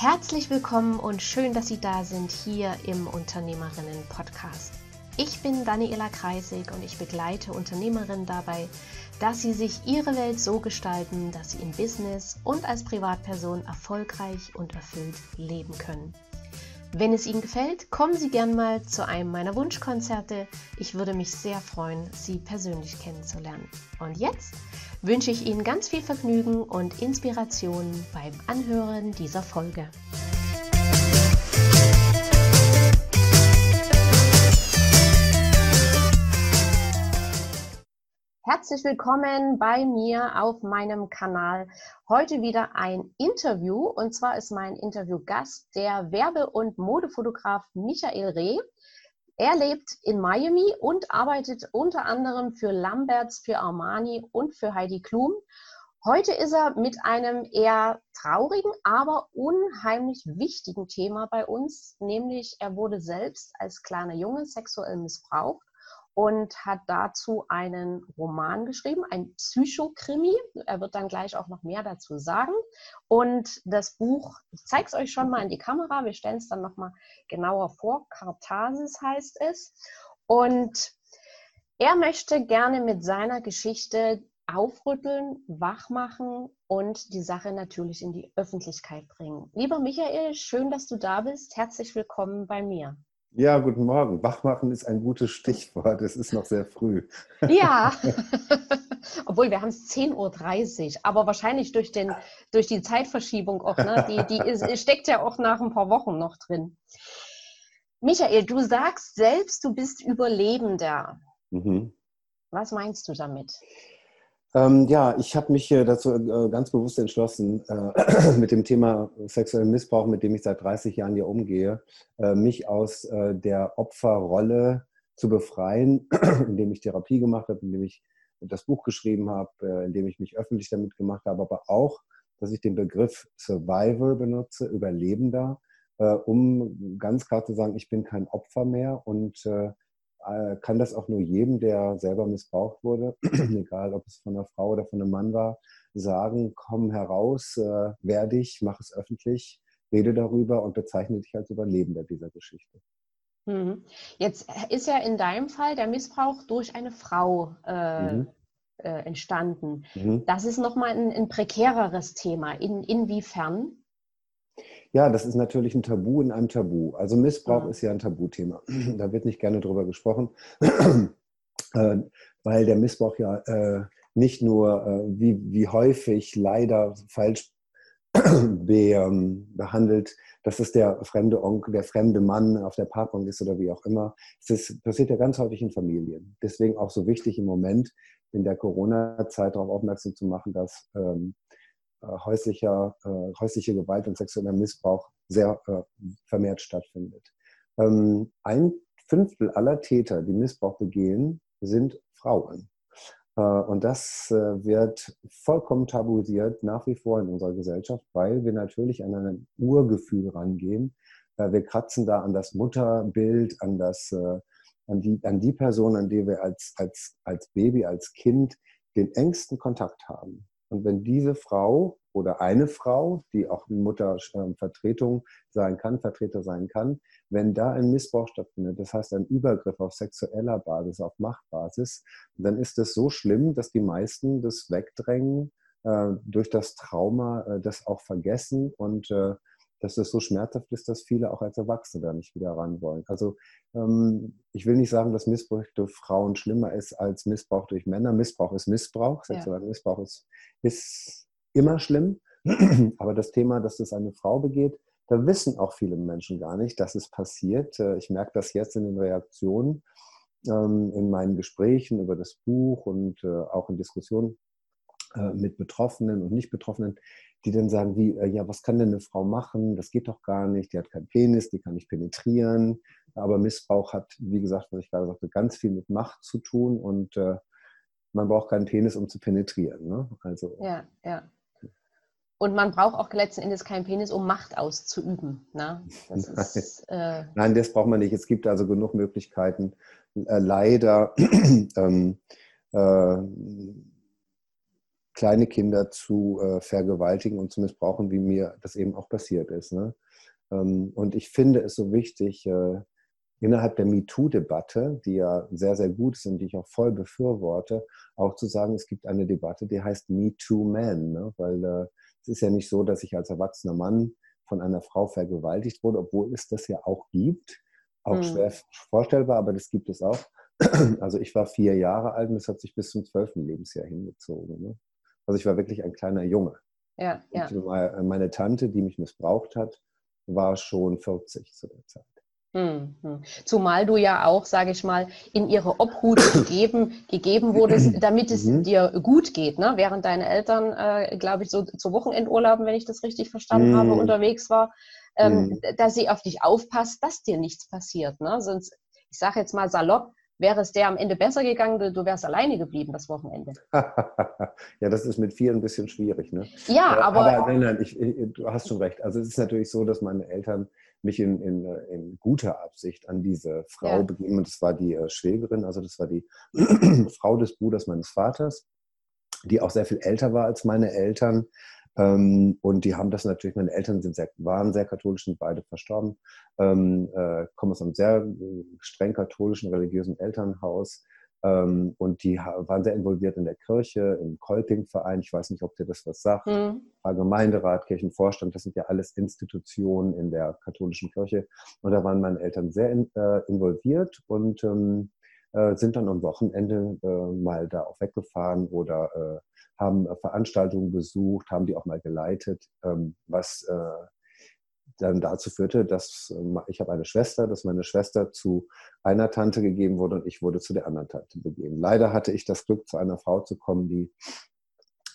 Herzlich willkommen und schön, dass Sie da sind hier im Unternehmerinnen-Podcast. Ich bin Daniela Kreisig und ich begleite Unternehmerinnen dabei, dass sie sich ihre Welt so gestalten, dass sie im Business und als Privatperson erfolgreich und erfüllt leben können. Wenn es Ihnen gefällt, kommen Sie gern mal zu einem meiner Wunschkonzerte. Ich würde mich sehr freuen, Sie persönlich kennenzulernen. Und jetzt wünsche ich Ihnen ganz viel Vergnügen und Inspiration beim Anhören dieser Folge. Herzlich willkommen bei mir auf meinem Kanal. Heute wieder ein Interview und zwar ist mein Interviewgast der Werbe- und Modefotograf Michael Reh. Er lebt in Miami und arbeitet unter anderem für Lamberts, für Armani und für Heidi Klum. Heute ist er mit einem eher traurigen, aber unheimlich wichtigen Thema bei uns, nämlich er wurde selbst als kleiner Junge sexuell missbraucht und hat dazu einen Roman geschrieben, ein Psychokrimi. Er wird dann gleich auch noch mehr dazu sagen. Und das Buch, ich zeige es euch schon mal in die Kamera, wir stellen es dann nochmal genauer vor. Kartasis heißt es. Und er möchte gerne mit seiner Geschichte aufrütteln, wachmachen und die Sache natürlich in die Öffentlichkeit bringen. Lieber Michael, schön, dass du da bist. Herzlich willkommen bei mir. Ja, guten Morgen. Wachmachen ist ein gutes Stichwort. Es ist noch sehr früh. Ja, obwohl wir haben es 10.30 Uhr, aber wahrscheinlich durch, den, durch die Zeitverschiebung auch. Ne? Die, die ist, steckt ja auch nach ein paar Wochen noch drin. Michael, du sagst selbst, du bist Überlebender. Mhm. Was meinst du damit? Ähm, ja, ich habe mich dazu äh, ganz bewusst entschlossen, äh, mit dem Thema sexuellen Missbrauch, mit dem ich seit 30 Jahren hier umgehe, äh, mich aus äh, der Opferrolle zu befreien, indem ich Therapie gemacht habe, indem ich das Buch geschrieben habe, indem ich mich öffentlich damit gemacht habe, aber auch, dass ich den Begriff Survivor benutze, Überlebender, um ganz klar zu sagen, ich bin kein Opfer mehr und kann das auch nur jedem, der selber missbraucht wurde, egal ob es von einer Frau oder von einem Mann war, sagen, komm heraus, äh, werde dich, mach es öffentlich, rede darüber und bezeichne dich als Überlebender dieser Geschichte. Mhm. Jetzt ist ja in deinem Fall der Missbrauch durch eine Frau äh, mhm. äh, entstanden. Mhm. Das ist nochmal ein, ein prekäreres Thema. In, inwiefern? Ja, das ist natürlich ein Tabu in einem Tabu. Also Missbrauch ja. ist ja ein Tabuthema. Da wird nicht gerne drüber gesprochen, äh, weil der Missbrauch ja äh, nicht nur äh, wie, wie häufig leider falsch behandelt, dass es der fremde Onkel, der fremde Mann auf der Parkbank ist oder wie auch immer. Es ist, passiert ja ganz häufig in Familien. Deswegen auch so wichtig im Moment in der Corona-Zeit darauf aufmerksam zu machen, dass ähm, äh, häuslicher, äh, häusliche Gewalt und sexueller Missbrauch sehr äh, vermehrt stattfindet. Ähm, ein Fünftel aller Täter, die Missbrauch begehen, sind Frauen. Und das wird vollkommen tabuisiert nach wie vor in unserer Gesellschaft, weil wir natürlich an ein Urgefühl rangehen. Wir kratzen da an das Mutterbild, an, das, an, die, an die Person, an die wir als, als, als Baby, als Kind den engsten Kontakt haben. Und wenn diese Frau oder eine Frau, die auch Muttervertretung sein kann, Vertreter sein kann, wenn da ein Missbrauch stattfindet, das heißt ein Übergriff auf sexueller Basis, auf Machtbasis, dann ist es so schlimm, dass die meisten das wegdrängen, äh, durch das Trauma äh, das auch vergessen und äh, dass es so schmerzhaft ist, dass viele auch als Erwachsene da nicht wieder ran wollen. Also ähm, ich will nicht sagen, dass Missbrauch durch Frauen schlimmer ist als Missbrauch durch Männer. Missbrauch ist Missbrauch. Sexueller ja. Missbrauch ist, ist immer schlimm. Aber das Thema, dass das eine Frau begeht, da wissen auch viele Menschen gar nicht, dass es passiert. Äh, ich merke das jetzt in den Reaktionen, ähm, in meinen Gesprächen über das Buch und äh, auch in Diskussionen äh, mit Betroffenen und Nicht-Betroffenen, die dann sagen, wie, äh, ja, was kann denn eine Frau machen? Das geht doch gar nicht, die hat keinen Penis, die kann nicht penetrieren. Aber Missbrauch hat, wie gesagt, was ich gerade sagte, ganz viel mit Macht zu tun und äh, man braucht keinen Penis, um zu penetrieren. Ne? Also, ja, ja. Und man braucht auch letzten Endes keinen Penis, um Macht auszuüben. Ne? Das Nein. Ist, äh Nein, das braucht man nicht. Es gibt also genug Möglichkeiten. Äh, leider ähm, äh, kleine Kinder zu äh, vergewaltigen und zu missbrauchen, wie mir das eben auch passiert ist. Ne? Ähm, und ich finde es so wichtig, äh, innerhalb der MeToo-Debatte, die ja sehr, sehr gut ist und die ich auch voll befürworte, auch zu sagen, es gibt eine Debatte, die heißt MeToo-Man. Ne? Weil äh, es ist ja nicht so, dass ich als erwachsener Mann von einer Frau vergewaltigt wurde, obwohl es das ja auch gibt. Auch mhm. schwer vorstellbar, aber das gibt es auch. Also ich war vier Jahre alt und das hat sich bis zum zwölften Lebensjahr hingezogen. Ne? Also ich war wirklich ein kleiner Junge. Ja, ja. Meine Tante, die mich missbraucht hat, war schon 40 zu der Zeit. Mhm. Zumal du ja auch, sage ich mal, in ihre Obhut gegeben, gegeben wurdest, damit es mhm. dir gut geht, ne? während deine Eltern, äh, glaube ich, so zu Wochenendurlauben, wenn ich das richtig verstanden mhm. habe, unterwegs war, ähm, mhm. dass sie auf dich aufpasst, dass dir nichts passiert. Ne? Sonst, ich sage jetzt mal salopp, wäre es der am Ende besser gegangen, du, wärst alleine geblieben das Wochenende. ja, das ist mit vier ein bisschen schwierig. Ne? Ja, aber. Aber nein, nein, ich, ich, du hast schon recht. Also es ist natürlich so, dass meine Eltern mich in, in, in guter Absicht an diese Frau ja. begeben. Und das war die äh, Schwägerin, also das war die Frau des Bruders meines Vaters, die auch sehr viel älter war als meine Eltern. Ähm, und die haben das natürlich, meine Eltern sind sehr, waren sehr katholisch, sind beide verstorben, ähm, äh, kommen aus einem sehr äh, streng katholischen, religiösen Elternhaus. Ähm, und die waren sehr involviert in der Kirche, im Kolping-Verein. Ich weiß nicht, ob dir das was sagt. Mhm. Gemeinderat, Kirchenvorstand, das sind ja alles Institutionen in der katholischen Kirche. Und da waren meine Eltern sehr in, äh, involviert und ähm, äh, sind dann am Wochenende äh, mal da auch weggefahren oder äh, haben äh, Veranstaltungen besucht, haben die auch mal geleitet, ähm, was äh, dann dazu führte, dass ähm, ich habe eine Schwester, dass meine Schwester zu einer Tante gegeben wurde und ich wurde zu der anderen Tante begeben. Leider hatte ich das Glück, zu einer Frau zu kommen, die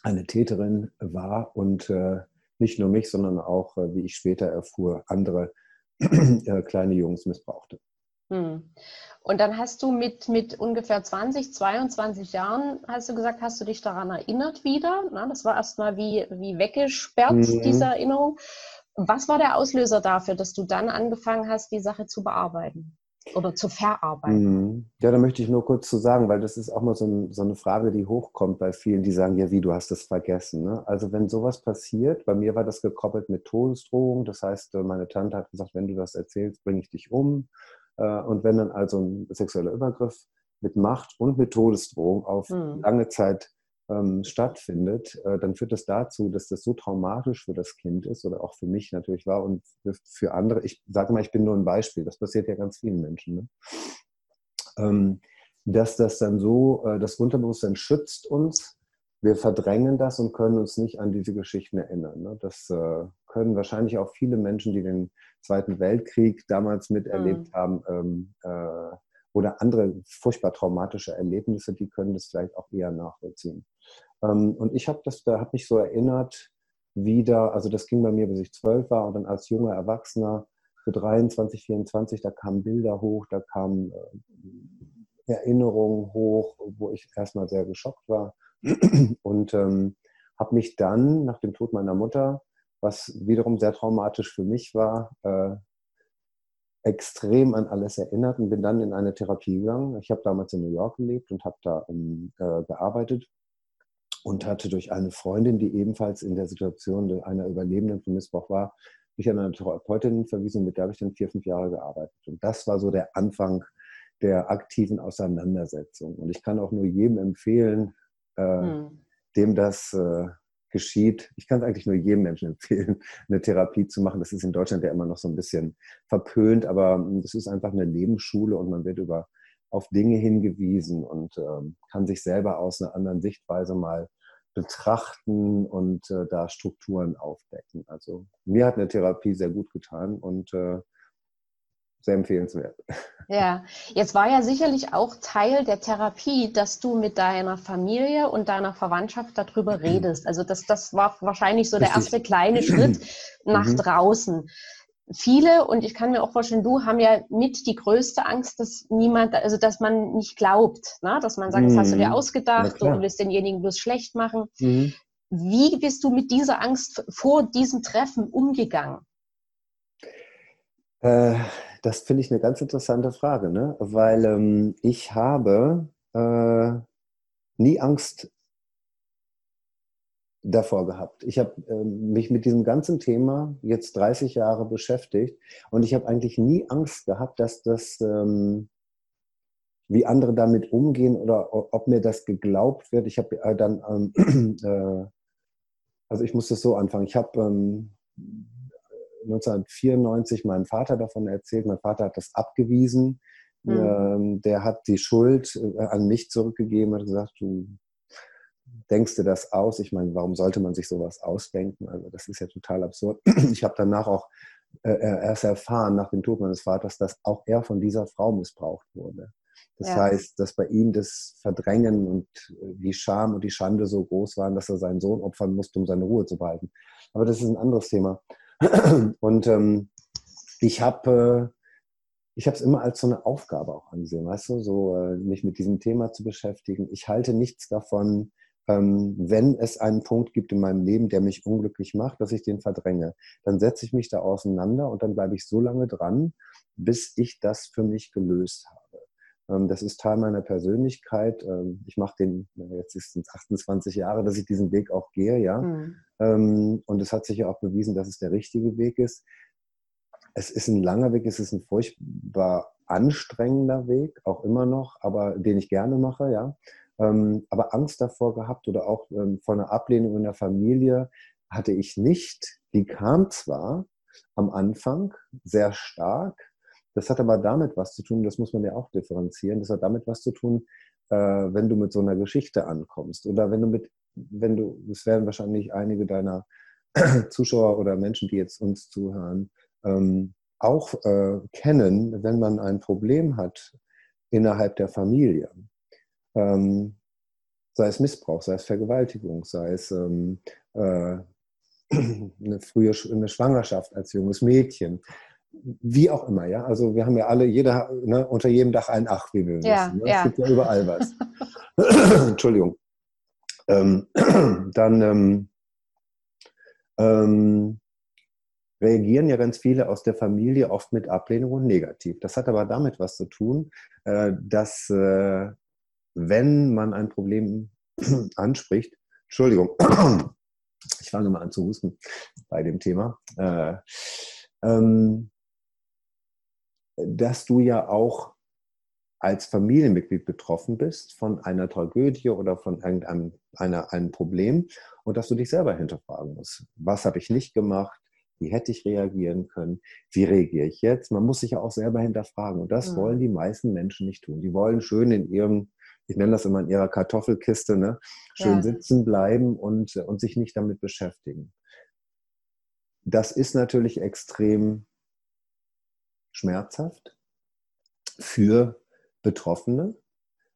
eine Täterin war und äh, nicht nur mich, sondern auch, wie ich später erfuhr, andere kleine Jungs missbrauchte. Hm. Und dann hast du mit, mit ungefähr 20, 22 Jahren, hast du gesagt, hast du dich daran erinnert wieder. Na, das war erstmal wie, wie weggesperrt, mhm. diese Erinnerung. Was war der Auslöser dafür, dass du dann angefangen hast, die Sache zu bearbeiten oder zu verarbeiten? Mhm. Ja, da möchte ich nur kurz zu sagen, weil das ist auch mal so, ein, so, eine Frage, die hochkommt bei vielen, die sagen, ja, wie, du hast es vergessen. Ne? Also wenn sowas passiert, bei mir war das gekoppelt mit Todesdrohung, das heißt, äh, meine Tante hat gesagt, wenn du das erzählst, bringe ich dich um. Äh, und wenn dann also ein sexueller Übergriff mit Macht und mit Todesdrohung auf mhm. lange Zeit ähm, stattfindet, äh, dann führt das dazu, dass das so traumatisch für das Kind ist oder auch für mich natürlich war und für andere. Ich sage mal, ich bin nur ein Beispiel. Das passiert ja ganz vielen Menschen. Ne? Ähm, dass das dann so, äh, das Unterbewusstsein schützt uns. Wir verdrängen das und können uns nicht an diese Geschichten erinnern. Ne? Das äh, können wahrscheinlich auch viele Menschen, die den Zweiten Weltkrieg damals miterlebt mhm. haben, ähm, äh, oder andere furchtbar traumatische Erlebnisse, die können das vielleicht auch eher nachvollziehen. Ähm, und ich habe das, da habe mich so erinnert, wieder, also das ging bei mir, bis ich zwölf war und dann als junger Erwachsener für 23, 24, da kamen Bilder hoch, da kamen äh, Erinnerungen hoch, wo ich erstmal sehr geschockt war und ähm, habe mich dann nach dem Tod meiner Mutter, was wiederum sehr traumatisch für mich war, äh, extrem an alles erinnert und bin dann in eine Therapie gegangen. Ich habe damals in New York gelebt und habe da um, äh, gearbeitet und hatte durch eine Freundin, die ebenfalls in der Situation einer Überlebenden von Missbrauch war, mich an eine Therapeutin verwiesen, mit der habe ich dann vier, fünf Jahre gearbeitet. Und das war so der Anfang der aktiven Auseinandersetzung. Und ich kann auch nur jedem empfehlen, äh, hm. dem das äh, geschieht. Ich kann es eigentlich nur jedem Menschen empfehlen, eine Therapie zu machen. Das ist in Deutschland ja immer noch so ein bisschen verpönt, aber hm, das ist einfach eine Lebensschule und man wird über auf Dinge hingewiesen und ähm, kann sich selber aus einer anderen Sichtweise mal betrachten und äh, da Strukturen aufdecken. Also mir hat eine Therapie sehr gut getan und äh, sehr empfehlenswert. Ja, jetzt war ja sicherlich auch Teil der Therapie, dass du mit deiner Familie und deiner Verwandtschaft darüber redest. Also das, das war wahrscheinlich so der erste kleine Schritt nach mhm. draußen. Viele, und ich kann mir auch vorstellen, du haben ja mit die größte Angst, dass niemand, also dass man nicht glaubt, ne? dass man sagt, das hast du dir mhm. ausgedacht, du willst denjenigen bloß schlecht machen. Mhm. Wie bist du mit dieser Angst vor diesem Treffen umgegangen? Äh, das finde ich eine ganz interessante Frage, ne? weil ähm, ich habe äh, nie Angst davor gehabt. Ich habe äh, mich mit diesem ganzen Thema jetzt 30 Jahre beschäftigt und ich habe eigentlich nie Angst gehabt, dass das, ähm, wie andere damit umgehen oder ob mir das geglaubt wird. Ich habe äh, dann, ähm, äh, also ich muss das so anfangen. Ich habe ähm, 1994 meinem Vater davon erzählt. Mein Vater hat das abgewiesen. Mhm. der hat die Schuld äh, an mich zurückgegeben, hat gesagt, du denkst du das aus? Ich meine, warum sollte man sich sowas ausdenken? Also das ist ja total absurd. Ich habe danach auch äh, äh, erst erfahren, nach dem Tod meines Vaters, dass auch er von dieser Frau missbraucht wurde. Das ja. heißt, dass bei ihm das Verdrängen und äh, die Scham und die Schande so groß waren, dass er seinen Sohn opfern musste, um seine Ruhe zu behalten. Aber das ist ein anderes Thema. Und ähm, ich habe äh, es immer als so eine Aufgabe auch angesehen, weißt du, so äh, mich mit diesem Thema zu beschäftigen. Ich halte nichts davon, ähm, wenn es einen Punkt gibt in meinem Leben, der mich unglücklich macht, dass ich den verdränge. Dann setze ich mich da auseinander und dann bleibe ich so lange dran, bis ich das für mich gelöst habe. Ähm, das ist Teil meiner Persönlichkeit. Ähm, ich mache den, jetzt ist es 28 Jahre, dass ich diesen Weg auch gehe, ja. Mhm. Und es hat sich ja auch bewiesen, dass es der richtige Weg ist. Es ist ein langer Weg, es ist ein furchtbar anstrengender Weg, auch immer noch, aber den ich gerne mache, ja ähm, aber Angst davor gehabt oder auch ähm, vor einer Ablehnung in der Familie hatte ich nicht. Die kam zwar am Anfang sehr stark, das hat aber damit was zu tun, das muss man ja auch differenzieren, das hat damit was zu tun, äh, wenn du mit so einer Geschichte ankommst oder wenn du mit, wenn du, es werden wahrscheinlich einige deiner Zuschauer oder Menschen, die jetzt uns zuhören, ähm, auch äh, kennen, wenn man ein Problem hat innerhalb der Familie ähm, sei es Missbrauch, sei es Vergewaltigung, sei es ähm, äh, eine frühe eine Schwangerschaft als junges Mädchen, wie auch immer, ja. Also wir haben ja alle, jeder, ne, unter jedem Dach ein Ach, wie wir ja, wissen. Ne? Ja. Es gibt ja überall was. Entschuldigung. Ähm, dann ähm, ähm, reagieren ja ganz viele aus der Familie oft mit Ablehnung und negativ. Das hat aber damit was zu tun, äh, dass äh, wenn man ein Problem anspricht, Entschuldigung, ich fange mal an zu husten bei dem Thema, äh, ähm, dass du ja auch als Familienmitglied betroffen bist von einer Tragödie oder von irgendeinem einer, einem Problem und dass du dich selber hinterfragen musst. Was habe ich nicht gemacht? Wie hätte ich reagieren können? Wie reagiere ich jetzt? Man muss sich ja auch selber hinterfragen und das mhm. wollen die meisten Menschen nicht tun. Die wollen schön in ihrem ich nenne das immer in ihrer Kartoffelkiste, ne? schön ja. sitzen bleiben und, und sich nicht damit beschäftigen. Das ist natürlich extrem schmerzhaft für Betroffene,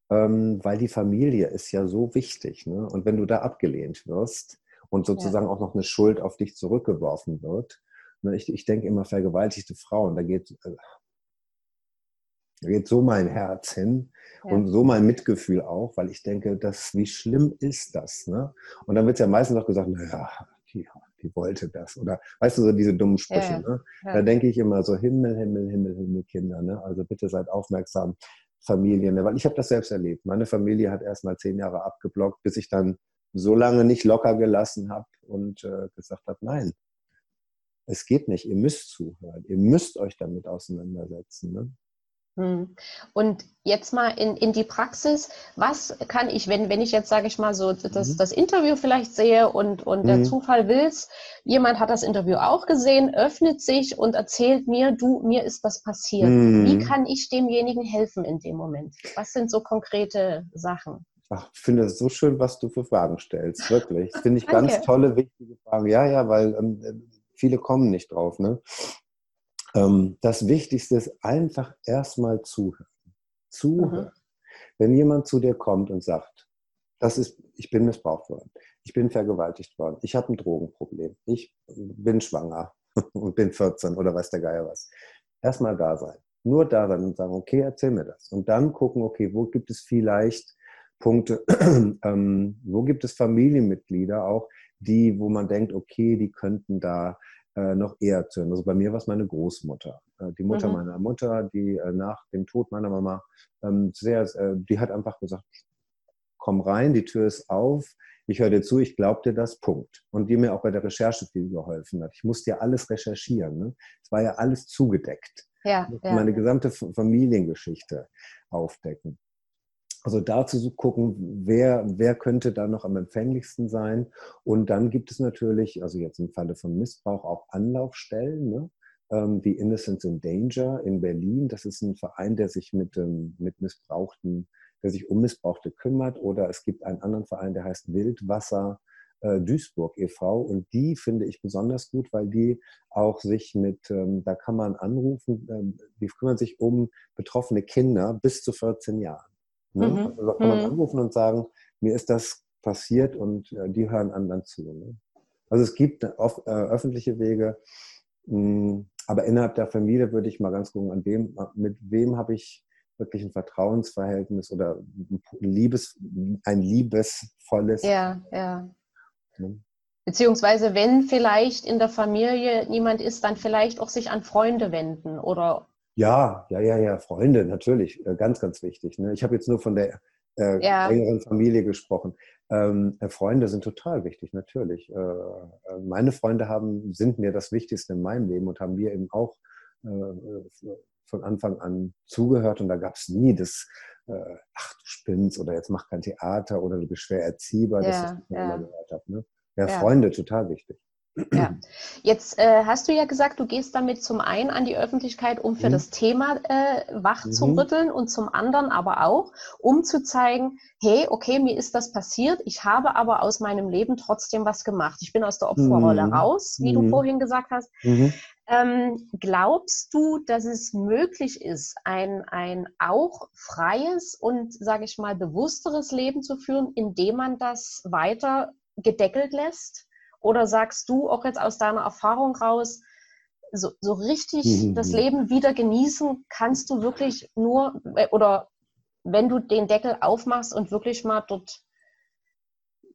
ähm, weil die Familie ist ja so wichtig. Ne? Und wenn du da abgelehnt wirst und sozusagen ja. auch noch eine Schuld auf dich zurückgeworfen wird, ne? ich, ich denke immer vergewaltigte Frauen, da geht, äh, da geht so mein Herz hin ja. und so mein Mitgefühl auch, weil ich denke, das, wie schlimm ist das? Ne? Und dann wird ja meistens noch gesagt, naja, die, die wollte das. Oder weißt du, so diese dummen Sprüche. Ja, ne? ja. Da denke ich immer so, Himmel, Himmel, Himmel, Himmel, Kinder. Ne? Also bitte seid aufmerksam, Familien. Ne? Weil ich habe das selbst erlebt. Meine Familie hat erst mal zehn Jahre abgeblockt, bis ich dann so lange nicht locker gelassen habe und äh, gesagt habe, nein, es geht nicht, ihr müsst zuhören, ihr müsst euch damit auseinandersetzen. Ne? Hm. Und jetzt mal in, in die Praxis, was kann ich, wenn, wenn ich jetzt, sage ich mal, so das, mhm. das Interview vielleicht sehe und, und der mhm. Zufall will's, jemand hat das Interview auch gesehen, öffnet sich und erzählt mir, du, mir ist was passiert. Mhm. Wie kann ich demjenigen helfen in dem Moment? Was sind so konkrete Sachen? Ach, ich finde es so schön, was du für Fragen stellst, wirklich. Finde ich ganz tolle, wichtige Fragen. Ja, ja, weil ähm, viele kommen nicht drauf. Ne? Ähm, das Wichtigste ist einfach erstmal zuhören. Zuhören. Mhm. Wenn jemand zu dir kommt und sagt, das ist, ich bin missbraucht worden, ich bin vergewaltigt worden, ich habe ein Drogenproblem, ich bin schwanger und bin 14 oder weiß der Geier was. Erstmal da sein. Nur da sein und sagen, okay, erzähl mir das. Und dann gucken, okay, wo gibt es vielleicht Punkte, ähm, wo gibt es Familienmitglieder auch, die, wo man denkt, okay, die könnten da äh, noch eher zu hören. Also bei mir war es meine Großmutter. Äh, die Mutter mhm. meiner Mutter, die äh, nach dem Tod meiner Mama ähm, sehr, die hat einfach gesagt, komm rein, die Tür ist auf, ich höre dir zu, ich glaube dir das, Punkt. Und die mir auch bei der Recherche viel geholfen hat. Ich musste ja alles recherchieren. Ne? Es war ja alles zugedeckt. Ja, ja. Meine gesamte Familiengeschichte aufdecken. Also dazu zu gucken, wer, wer könnte da noch am empfänglichsten sein. Und dann gibt es natürlich, also jetzt im Falle von Missbrauch, auch Anlaufstellen, ne? ähm, wie Innocence in Danger in Berlin. Das ist ein Verein, der sich mit, ähm, mit Missbrauchten der sich um Missbrauchte kümmert. Oder es gibt einen anderen Verein, der heißt Wildwasser äh, Duisburg e.V. Und die finde ich besonders gut, weil die auch sich mit, ähm, da kann man anrufen, ähm, die kümmern sich um betroffene Kinder bis zu 14 Jahren. Ne? Mhm. Also da kann man mhm. anrufen und sagen, mir ist das passiert und äh, die hören anderen zu. Ne? Also es gibt auf, äh, öffentliche Wege, mh, hm, aber innerhalb der Familie würde ich mal ganz gucken, an wem, mit wem habe ich wirklich ein Vertrauensverhältnis oder ein, Liebes, ein liebesvolles. Ja, ja. Ne? Beziehungsweise, wenn vielleicht in der Familie niemand ist, dann vielleicht auch sich an Freunde wenden oder. Ja, ja, ja, ja, Freunde, natürlich, äh, ganz, ganz wichtig. Ne? Ich habe jetzt nur von der äh, ja. engeren Familie gesprochen. Ähm, äh, Freunde sind total wichtig, natürlich. Äh, äh, meine Freunde haben, sind mir das Wichtigste in meinem Leben und haben mir eben auch äh, von Anfang an zugehört und da gab es nie das, äh, ach du spinnst oder jetzt mach kein Theater oder du bist schwer erziehbar, ja, das, ich ja. immer gehört habe. Ne? Ja, Freunde, total wichtig. Ja, jetzt äh, hast du ja gesagt, du gehst damit zum einen an die Öffentlichkeit, um für mhm. das Thema äh, wach mhm. zu rütteln und zum anderen aber auch, um zu zeigen, hey, okay, mir ist das passiert, ich habe aber aus meinem Leben trotzdem was gemacht. Ich bin aus der Opferrolle mhm. raus, wie du mhm. vorhin gesagt hast. Mhm. Ähm, glaubst du, dass es möglich ist, ein, ein auch freies und, sage ich mal, bewussteres Leben zu führen, indem man das weiter gedeckelt lässt? Oder sagst du auch jetzt aus deiner Erfahrung raus, so, so richtig mhm. das Leben wieder genießen kannst du wirklich nur, äh, oder wenn du den Deckel aufmachst und wirklich mal dort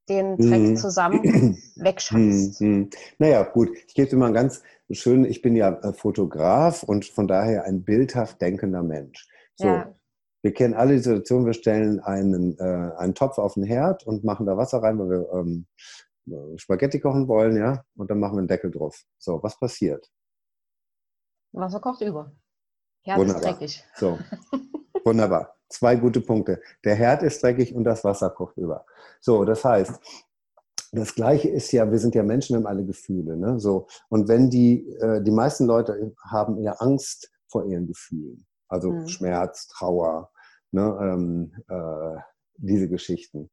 den Dreck mhm. zusammen wegschaffst. Mhm. Naja, gut, ich gebe dir mal ganz schön, ich bin ja äh, Fotograf und von daher ein bildhaft denkender Mensch. So, ja. Wir kennen alle die Situation, wir stellen einen, äh, einen Topf auf den Herd und machen da Wasser rein, weil wir ähm, äh, Spaghetti kochen wollen, ja, und dann machen wir einen Deckel drauf. So, was passiert? Wasser kocht über. Herd Wunderbar. ist dreckig. So, wunderbar. Zwei gute Punkte. Der Herd ist dreckig und das Wasser kocht über. So, das heißt, das Gleiche ist ja, wir sind ja Menschen, wir haben alle Gefühle. Ne? So, und wenn die, äh, die meisten Leute haben ja Angst vor ihren Gefühlen, also mhm. Schmerz, Trauer, ne? ähm, äh, diese Geschichten.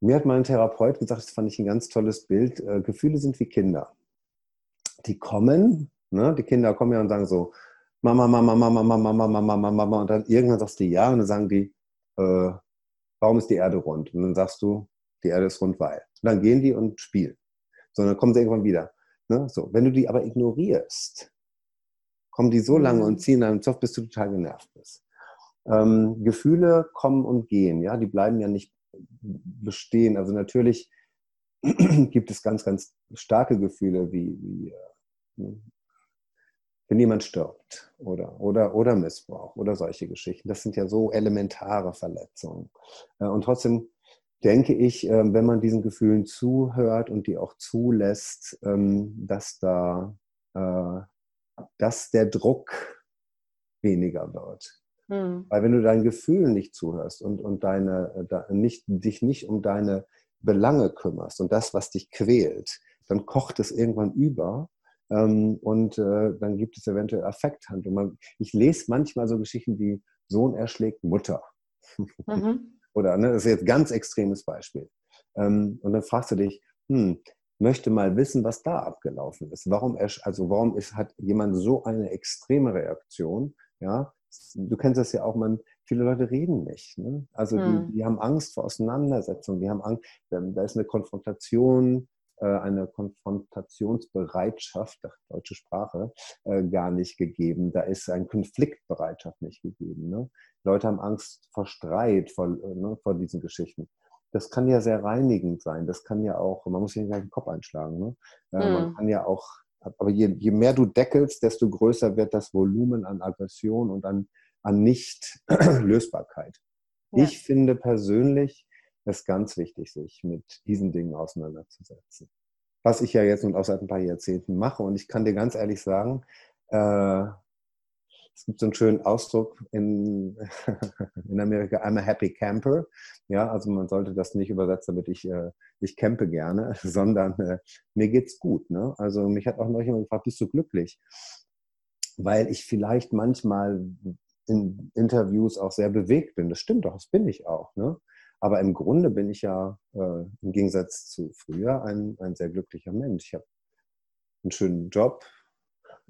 Mir hat mein Therapeut gesagt, das fand ich ein ganz tolles Bild, äh, Gefühle sind wie Kinder. Die kommen, ne? die Kinder kommen ja und sagen so, Mama, Mama, Mama, Mama, Mama, Mama, Mama, und dann irgendwann sagst du ja und dann sagen die, äh, warum ist die Erde rund? Und dann sagst du, die Erde ist rund, weil. Und dann gehen die und spielen. So, und dann kommen sie irgendwann wieder. Ne? So, wenn du die aber ignorierst, kommen die so mhm. lange und ziehen deinen Zopf, bis du total genervt bist. Ähm, Gefühle kommen und gehen, ja, die bleiben ja nicht bestehen. Also natürlich gibt es ganz, ganz starke Gefühle wie, wie äh, wenn jemand stirbt oder, oder, oder Missbrauch oder solche Geschichten. Das sind ja so elementare Verletzungen. Äh, und trotzdem denke ich, äh, wenn man diesen Gefühlen zuhört und die auch zulässt, ähm, dass da, dass der Druck weniger wird. Mhm. Weil wenn du deinen Gefühlen nicht zuhörst und, und deine, nicht, dich nicht um deine Belange kümmerst und das, was dich quält, dann kocht es irgendwann über ähm, und äh, dann gibt es eventuell Affekthandlungen. Ich lese manchmal so Geschichten wie Sohn erschlägt Mutter. Mhm. Oder, ne, das ist jetzt ein ganz extremes Beispiel. Ähm, und dann fragst du dich, hm, möchte mal wissen, was da abgelaufen ist. Warum, also warum ist, hat jemand so eine extreme Reaktion? Ja, du kennst das ja auch, man, viele Leute reden nicht. Ne? Also hm. die, die, haben Angst vor Auseinandersetzungen, die haben Angst, da ist eine Konfrontation, äh, eine Konfrontationsbereitschaft, deutsche Sprache, äh, gar nicht gegeben. Da ist eine Konfliktbereitschaft nicht gegeben. Ne? Leute haben Angst vor Streit, vor, äh, ne, vor diesen Geschichten. Das kann ja sehr reinigend sein. Das kann ja auch, man muss sich nicht den Kopf einschlagen. Ne? Mhm. Man hm. kann ja auch, aber je, je mehr du deckelst, desto größer wird das Volumen an Aggression und an, an Nicht-Lösbarkeit. Ja. Ich finde persönlich es ganz wichtig, sich mit diesen Dingen auseinanderzusetzen. Was ich ja jetzt und auch seit ein paar Jahrzehnten mache. Und ich kann dir ganz ehrlich sagen, äh, es gibt so einen schönen Ausdruck in, in Amerika, I'm a happy camper. Ja, also man sollte das nicht übersetzen, damit ich, äh, ich campe gerne, sondern äh, mir geht's gut. Ne? Also mich hat auch noch jemand gefragt, bist du glücklich? Weil ich vielleicht manchmal in Interviews auch sehr bewegt bin. Das stimmt doch, das bin ich auch. Ne? Aber im Grunde bin ich ja äh, im Gegensatz zu früher ein, ein sehr glücklicher Mensch. Ich habe einen schönen Job,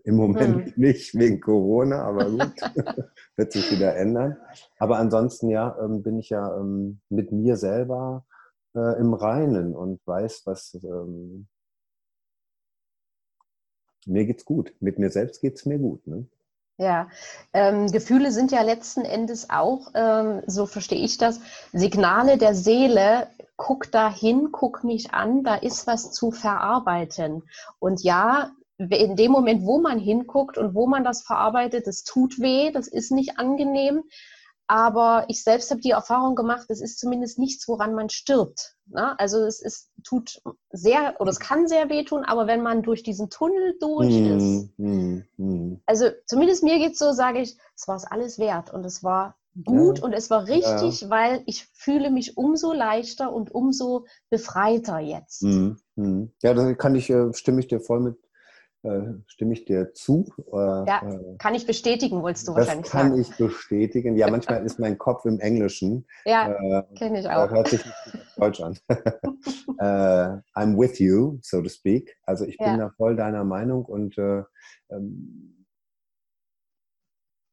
im Moment hm. nicht wegen Corona, aber gut, wird sich wieder ändern. Aber ansonsten ja, ähm, bin ich ja ähm, mit mir selber äh, im Reinen und weiß, was ähm, mir geht's gut. Mit mir selbst geht's mir gut. Ne? Ja, ähm, Gefühle sind ja letzten Endes auch, ähm, so verstehe ich das, Signale der Seele. Guck da hin, guck mich an, da ist was zu verarbeiten. Und ja, in dem Moment, wo man hinguckt und wo man das verarbeitet, das tut weh, das ist nicht angenehm. Aber ich selbst habe die Erfahrung gemacht, es ist zumindest nichts, woran man stirbt. Ne? Also es ist, tut sehr, oder es kann sehr wehtun, aber wenn man durch diesen Tunnel durch mm, ist, mm, mm. also zumindest mir geht es so, sage ich, es war es alles wert und es war gut ja. und es war richtig, ja. weil ich fühle mich umso leichter und umso befreiter jetzt. Mm, mm. Ja, da kann ich, äh, stimme ich dir voll mit stimme ich dir zu. Äh, ja, äh, kann ich bestätigen, wolltest du das wahrscheinlich sagen. Das kann ich bestätigen. Ja, manchmal ist mein Kopf im Englischen. Ja, äh, kenne ich auch. Hört sich nicht Deutsch an. uh, I'm with you, so to speak. Also ich bin ja. da voll deiner Meinung und äh, ähm,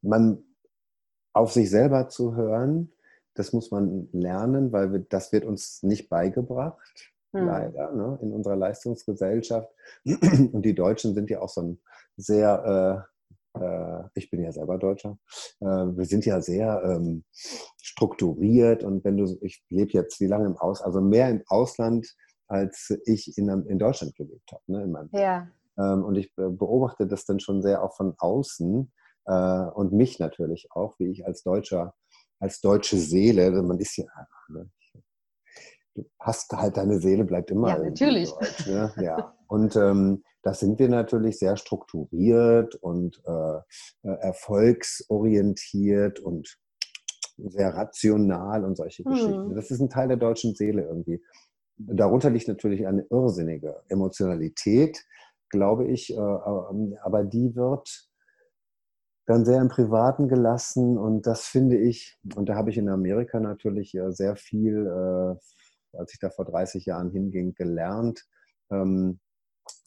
man auf sich selber zu hören, das muss man lernen, weil wir, das wird uns nicht beigebracht hm. leider, ne, in unserer Leistungsgesellschaft. Und die Deutschen sind ja auch so ein sehr, äh, äh, ich bin ja selber Deutscher, äh, wir sind ja sehr ähm, strukturiert und wenn du, ich lebe jetzt wie lange im Aus, also mehr im Ausland, als ich in, in Deutschland gelebt habe, ne, in meinem ja. Ähm, und ich beobachte das dann schon sehr auch von außen äh, und mich natürlich auch, wie ich als Deutscher als deutsche Seele, man ist ja, ne, du hast halt deine Seele bleibt immer. Ja, natürlich. Deutsch, ne? ja. Und ähm, da sind wir natürlich sehr strukturiert und äh, äh, erfolgsorientiert und sehr rational und solche hm. Geschichten. Das ist ein Teil der deutschen Seele irgendwie. Darunter liegt natürlich eine irrsinnige Emotionalität, glaube ich, äh, ähm, aber die wird dann sehr im Privaten gelassen und das finde ich, und da habe ich in Amerika natürlich sehr viel äh, als ich da vor 30 Jahren hinging, gelernt. Ähm,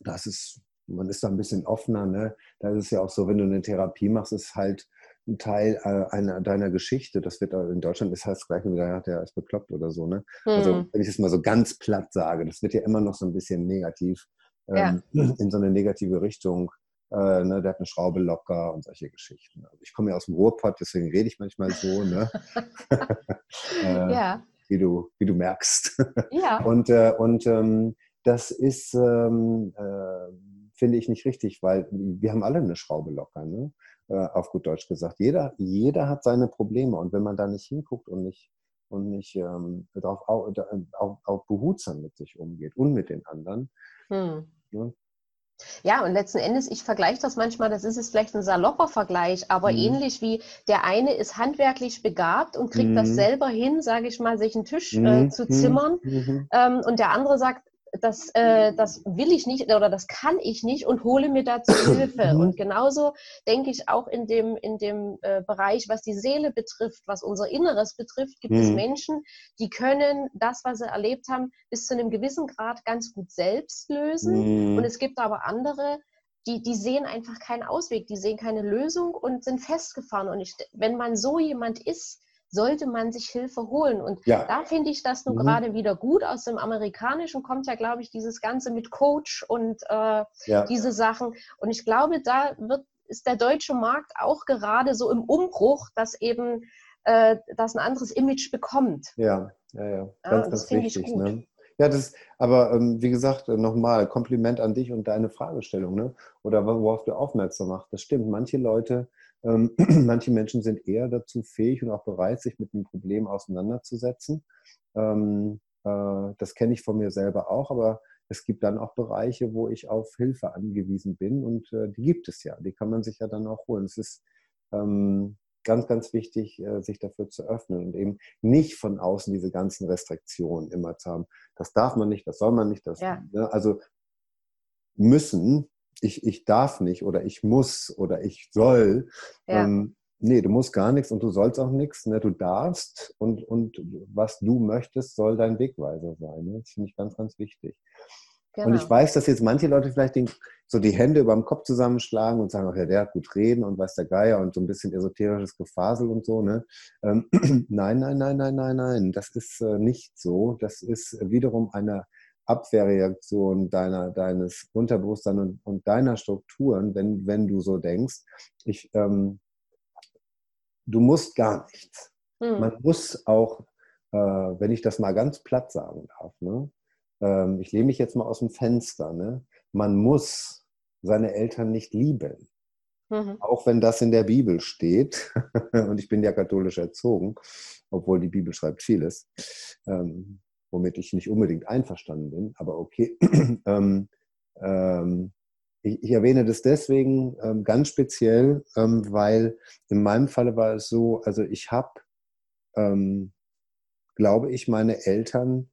das ist, man ist da ein bisschen offener. Ne? Da ist es ja auch so, wenn du eine Therapie machst, ist halt ein Teil äh, einer deiner Geschichte. Das wird in Deutschland ist halt gleich wieder, ja, der ist bekloppt oder so. Ne? Also, hm. Also wenn ich es mal so ganz platt sage, das wird ja immer noch so ein bisschen negativ ähm, ja. in so eine negative Richtung. Äh, ne, der hat eine Schraube locker und solche Geschichten. Also ich komme ja aus dem Ruhrpott, deswegen rede ich manchmal so. Ne? äh, ja wie du, wie du merkst. Ja. und äh, und ähm, das ist, ähm, äh, finde ich, nicht richtig, weil wir haben alle eine Schraube locker, ne? Äh, auf gut Deutsch gesagt. Jeder, jeder hat seine Probleme und wenn man da nicht hinguckt und nicht und nicht ähm, darauf auch, auch, auch behutsam mit sich umgeht und mit den anderen, hm. ne? Ja, und letzten Endes, ich vergleiche das manchmal, das ist jetzt vielleicht ein salopper Vergleich, aber mhm. ähnlich wie der eine ist handwerklich begabt und kriegt mhm. das selber hin, sage ich mal, sich einen Tisch äh, mhm. zu zimmern. Mhm. Ähm, und der andere sagt, das, äh, das will ich nicht oder das kann ich nicht und hole mir dazu Hilfe. Mhm. Und genauso denke ich auch in dem, in dem äh, Bereich, was die Seele betrifft, was unser Inneres betrifft, gibt mhm. es Menschen, die können das, was sie erlebt haben, bis zu einem gewissen Grad ganz gut selbst lösen. Mhm. Und es gibt aber andere, die, die sehen einfach keinen Ausweg, die sehen keine Lösung und sind festgefahren. Und ich, wenn man so jemand ist, sollte man sich Hilfe holen. Und ja. da finde ich das nun mhm. gerade wieder gut. Aus dem Amerikanischen kommt ja, glaube ich, dieses Ganze mit Coach und äh, ja. diese Sachen. Und ich glaube, da wird, ist der deutsche Markt auch gerade so im Umbruch, dass eben äh, das ein anderes Image bekommt. Ja, ja, ja. Ganz, ja, ganz wichtig. Ne? Ja, das, aber ähm, wie gesagt, nochmal Kompliment an dich und deine Fragestellung, ne? Oder worauf du aufmerksam machst. Das stimmt. Manche Leute Ähm, manche Menschen sind eher dazu fähig und auch bereit, sich mit einem Problem auseinanderzusetzen. Ähm, äh, das kenne ich von mir selber auch, aber es gibt dann auch Bereiche, wo ich auf Hilfe angewiesen bin und äh, die gibt es ja. Die kann man sich ja dann auch holen. Es ist ähm, ganz, ganz wichtig, äh, sich dafür zu öffnen und eben nicht von außen diese ganzen Restriktionen immer zu haben. Das darf man nicht, das soll man nicht. Das, ja. ne? Also müssen, ich, ich darf nicht oder ich muss oder ich soll. Ja. Ähm, nee, du musst gar nichts und du sollst auch nichts. Ne? Du darfst und, und was du möchtest, soll dein Wegweiser sein. Ne? Das finde ich ganz, ganz wichtig. Genau. Und ich genau. weiß, dass jetzt manche Leute vielleicht den, so die Hände über dem Kopf zusammenschlagen und sagen, ach ja, der hat gut reden und weiß der Geier und so ein bisschen esoterisches Gefasel und so. Ne? Ähm, nein, nein, nein, nein, nein, nein, das ist äh, nicht so. Das ist wiederum eine Abwehrreaktion deiner, deines Unterbewusstseins und, und deiner Strukturen, wenn, wenn du so denkst. Ich, ähm, du musst gar nichts. Hm. Man muss auch, äh, wenn ich das mal ganz platt sagen darf, ne? ähm, ich lehne mich jetzt mal aus dem Fenster, ne? man muss seine Eltern nicht lieben. Mhm. Auch wenn das in der Bibel steht, und ich bin ja katholisch erzogen, obwohl die Bibel schreibt vieles, ähm, womit ich nicht unbedingt einverstanden bin, aber okay. ähm, ähm, ich, ich, erwähne das deswegen ähm, ganz speziell, ähm, weil in meinem Falle war es so, also ich habe, ähm, glaube ich, meine Eltern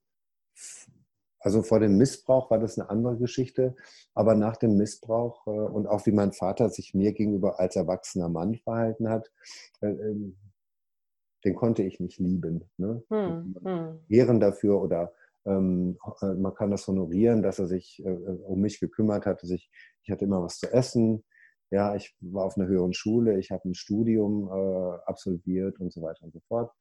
also vor dem Missbrauch war das eine andere Geschichte, aber nach dem Missbrauch äh, und auch wie mein Vater sich mir gegenüber als erwachsener Mann verhalten hat, äh, ähm, den konnte ich nicht lieben. Ne? Hm, hm. Ehren dafür oder ähm, äh, man kann das honorieren, dass er sich äh, äh, um mich gekümmert hat. Ich, ich hatte immer was zu essen. Ja, ich war auf einer höheren Schule, ich habe ein Studium äh, absolviert und so weiter und so fort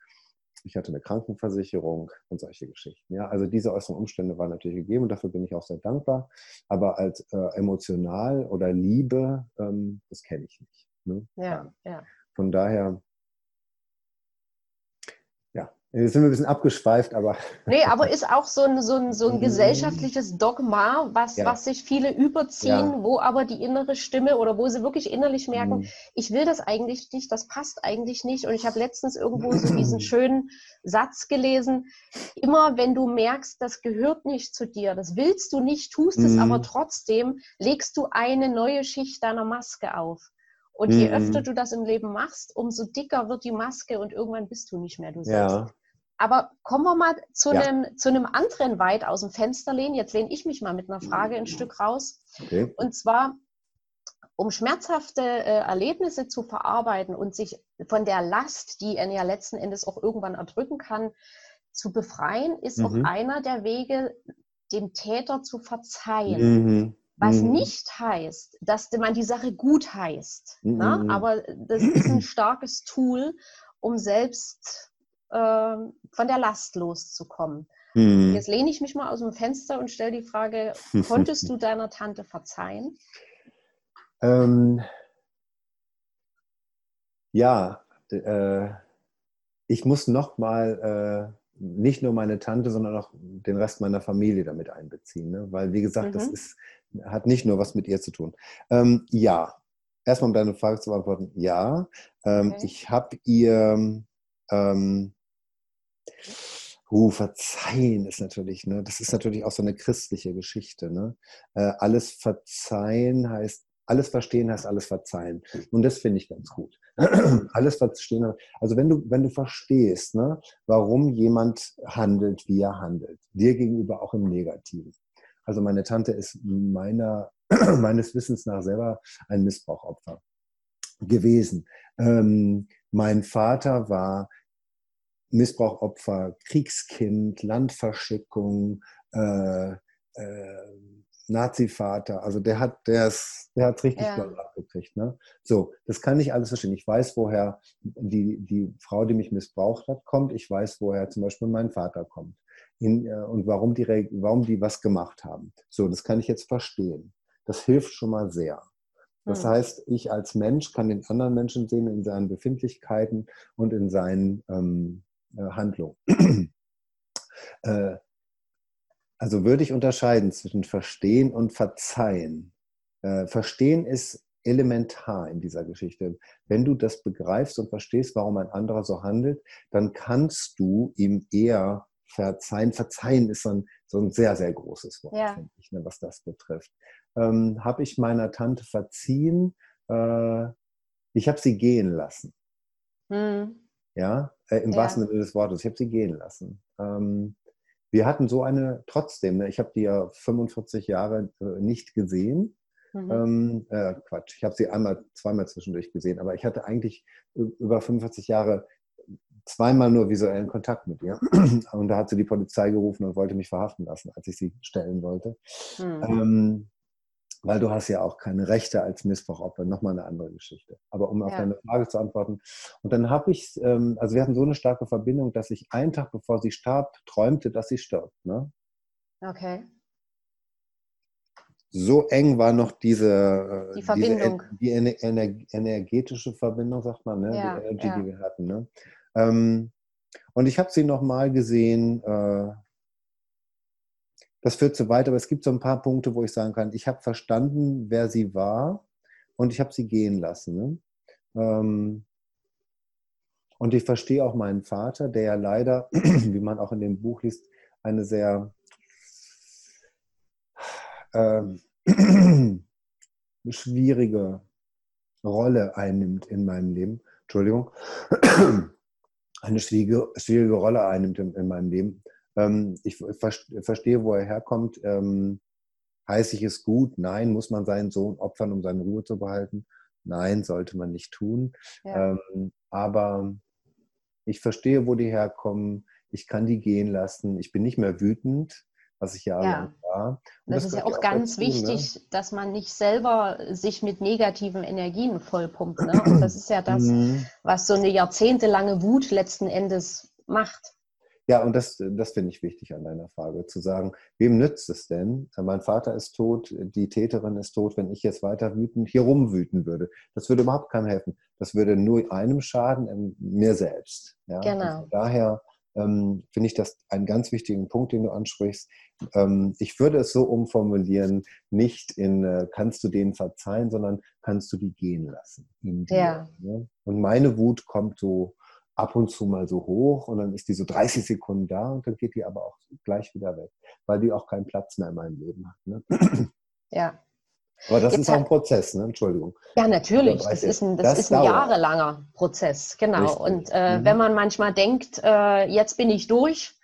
ich hatte eine Krankenversicherung und solche Geschichten. Ja, also diese äußeren Umstände waren natürlich gegeben und dafür bin ich auch sehr dankbar. Aber als äh, emotional oder Liebe, ähm, das kenne ich nicht. Ne? Ja, ja. Von daher Jetzt sind wir ein bisschen abgeschweift, aber. Nee, aber ist auch so ein, so ein, so ein gesellschaftliches Dogma, was, ja. was sich viele überziehen, ja. wo aber die innere Stimme oder wo sie wirklich innerlich merken, mhm. ich will das eigentlich nicht, das passt eigentlich nicht. Und ich habe letztens irgendwo so diesen schönen Satz gelesen, immer wenn du merkst, das gehört nicht zu dir, das willst du nicht, tust mhm. es aber trotzdem, legst du eine neue Schicht deiner Maske auf. Und je mhm. öfter du das im Leben machst, umso dicker wird die Maske und irgendwann bist du nicht mehr du selbst. Ja. Aber kommen wir mal zu, ja. einem, zu einem anderen weit aus dem Fenster lehnen. Jetzt lehne ich mich mal mit einer Frage ein Stück raus. Okay. Und zwar, um schmerzhafte äh, Erlebnisse zu verarbeiten und sich von der Last, die er ja letzten Endes auch irgendwann erdrücken kann, zu befreien, ist mhm. auch einer der Wege, dem Täter zu verzeihen. Mhm. Was mhm. nicht heißt, dass man die Sache gut heißt. Ne? Mhm. Ne? Aber das ist ein starkes Tool, um selbst äh, von der Last loszukommen. Mhm. Jetzt lehne ich mich mal aus dem Fenster und stelle die Frage, konntest du deiner Tante verzeihen? Ähm, ja, äh, ich muss noch mal äh, nicht nur meine Tante, sondern auch den Rest meiner Familie damit einbeziehen. Ne? Weil, wie gesagt, mhm. das ist, hat nicht nur was mit ihr zu tun. Ähm, ja, erstmal um deine Frage zu beantworten, ja. Ähm, okay. Ich habe ihr ähm, Uh, verzeihen ist natürlich, ne, das ist natürlich auch so eine christliche Geschichte. Ne? Äh, alles verzeihen heißt, alles verstehen heißt alles verzeihen. Und das finde ich ganz gut. alles verstehen. Also wenn du, wenn du verstehst, ne, warum jemand handelt, wie er handelt, dir gegenüber auch im Negativen. Also meine Tante ist meiner, meines Wissens nach selber ein Missbrauchopfer gewesen. Ähm, mein Vater war Missbrauchopfer, Kriegskind, Landverschickung, äh, äh, Nazi-Vater, also der hat, der ist, der hat richtig ja. abgekriegt. Ne? So, das kann ich alles verstehen. Ich weiß, woher die, die Frau, die mich missbraucht hat, kommt. Ich weiß, woher zum Beispiel mein Vater kommt. In, äh, und warum die, warum die was gemacht haben. So, das kann ich jetzt verstehen. Das hilft schon mal sehr. Das hm. heißt, ich als Mensch kann den anderen Menschen sehen in seinen Befindlichkeiten und in seinen ähm, äh, Handlung. Äh, also würde ich unterscheiden zwischen Verstehen und Verzeihen. Äh, verstehen ist elementar in dieser Geschichte. Wenn du das begreifst und verstehst, warum ein anderer so handelt, dann kannst du ihm eher verzeihen. Verzeihen ist so ein, so ein sehr, sehr großes Wort, ja. ich, ne, was das betrifft. Ähm, habe ich meiner Tante verziehen? Äh, ich habe sie gehen lassen. Hm. Ja, äh, im ja. wahrsten Sinne des Wortes. Ich habe sie gehen lassen. Ähm, wir hatten so eine, trotzdem, ne, ich habe die ja 45 Jahre äh, nicht gesehen. Mhm. Ähm, äh, Quatsch, ich habe sie einmal, zweimal zwischendurch gesehen, aber ich hatte eigentlich über 45 Jahre zweimal nur visuellen Kontakt mit ihr. Und da hat sie die Polizei gerufen und wollte mich verhaften lassen, als ich sie stellen wollte. Mhm. Ähm, weil du hast ja auch keine Rechte als Missbrauchopfer, nochmal eine andere Geschichte. Aber um ja. auf deine Frage zu antworten. Und dann habe ich, ähm, also wir hatten so eine starke Verbindung, dass ich einen Tag bevor sie starb, träumte, dass sie stirbt. Ne? Okay. So eng war noch diese, äh, die Verbindung. Diese, die ener energetische Verbindung, sagt man, ne? Ja, die Energy, ja. die wir hatten. Ne? Ähm, und ich habe sie nochmal gesehen, äh, das führt zu weit, aber es gibt so ein paar Punkte, wo ich sagen kann, ich habe verstanden, wer sie war und ich habe sie gehen lassen. Ne? Ähm, und ich verstehe auch meinen Vater, der ja leider, wie man auch in dem Buch liest, eine sehr ähm, schwierige Rolle einnimmt in meinem Leben. Entschuldigung. Eine schwierige, schwierige Rolle einnimmt in, in meinem Leben. Ähm, ich verstehe, wo er herkommt. Ähm, heiße ich es gut? Nein. Muss man seinen Sohn opfern, um seine Ruhe zu behalten? Nein, sollte man nicht tun. Ja. Ähm, aber ich verstehe, wo die herkommen. Ich kann die gehen lassen. Ich bin nicht mehr wütend, was ich jahrelang ja. war. Und das, das ist ja auch, auch ganz dazu, ne? wichtig, ne? dass man nicht selber sich mit negativen Energien vollpumpt. Ne? Das ist ja das, mhm. was so eine jahrzehntelange Wut letzten Endes macht. Ja, und das, das finde ich wichtig an deiner Frage, zu sagen, wem nützt es denn? Mein Vater ist tot, die Täterin ist tot, wenn ich jetzt weiter wütend hier rumwüten würde. Das würde überhaupt keinem helfen. Das würde nur einem schaden, ähm, mir selbst. Ja? Genau. daher ähm, finde ich das einen ganz wichtigen Punkt, den du ansprichst. Ähm, ich würde es so umformulieren, nicht in äh, kannst du denen verzeihen, sondern kannst du die gehen lassen. ja. Ne? Und meine Wut kommt so ab und zu mal so hoch und dann ist die so 30 Sekunden da und dann geht die aber auch gleich wieder weg, weil die auch keinen Platz mehr in meinem Leben hat. Ne? Ja. Aber das Jetzt ist auch ein Prozess, ne? Entschuldigung. Ja, natürlich. Das ist ein, das, das ist ein jahrelanger Prozess, genau. Richtig. Und äh, mhm. wenn man manchmal denkt, äh, jetzt bin ich durch,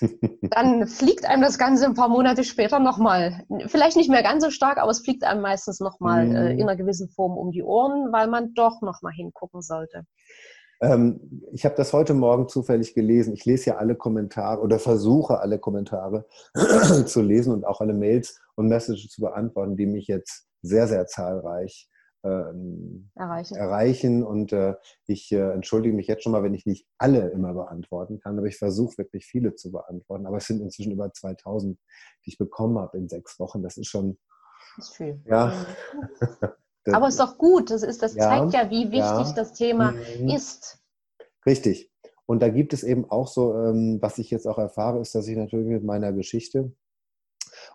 dann fliegt einem das Ganze ein paar Monate später nochmal, vielleicht nicht mehr ganz so stark, aber es fliegt einem meistens nochmal mhm. äh, in einer gewissen Form um die Ohren, weil man doch nochmal hingucken sollte. Ähm, ich habe das heute Morgen zufällig gelesen. Ich lese ja alle Kommentare oder versuche alle Kommentare zu lesen und auch alle Mails und Messages zu beantworten, die mich jetzt sehr, sehr zahlreich ähm, erreichen. erreichen. Und äh, ich äh, entschuldige mich jetzt schon mal, wenn ich nicht alle immer beantworten kann, aber ich versuche wirklich viele zu beantworten. Aber es sind inzwischen über 2000, die ich bekommen habe in sechs Wochen. Das ist schon. Das ist viel. Ja. Mhm. Aber es ist doch gut, das, ist, das ja, zeigt ja, wie wichtig ja. das Thema mhm. ist. Richtig. Und da gibt es eben auch so, ähm, was ich jetzt auch erfahre, ist, dass ich natürlich mit meiner Geschichte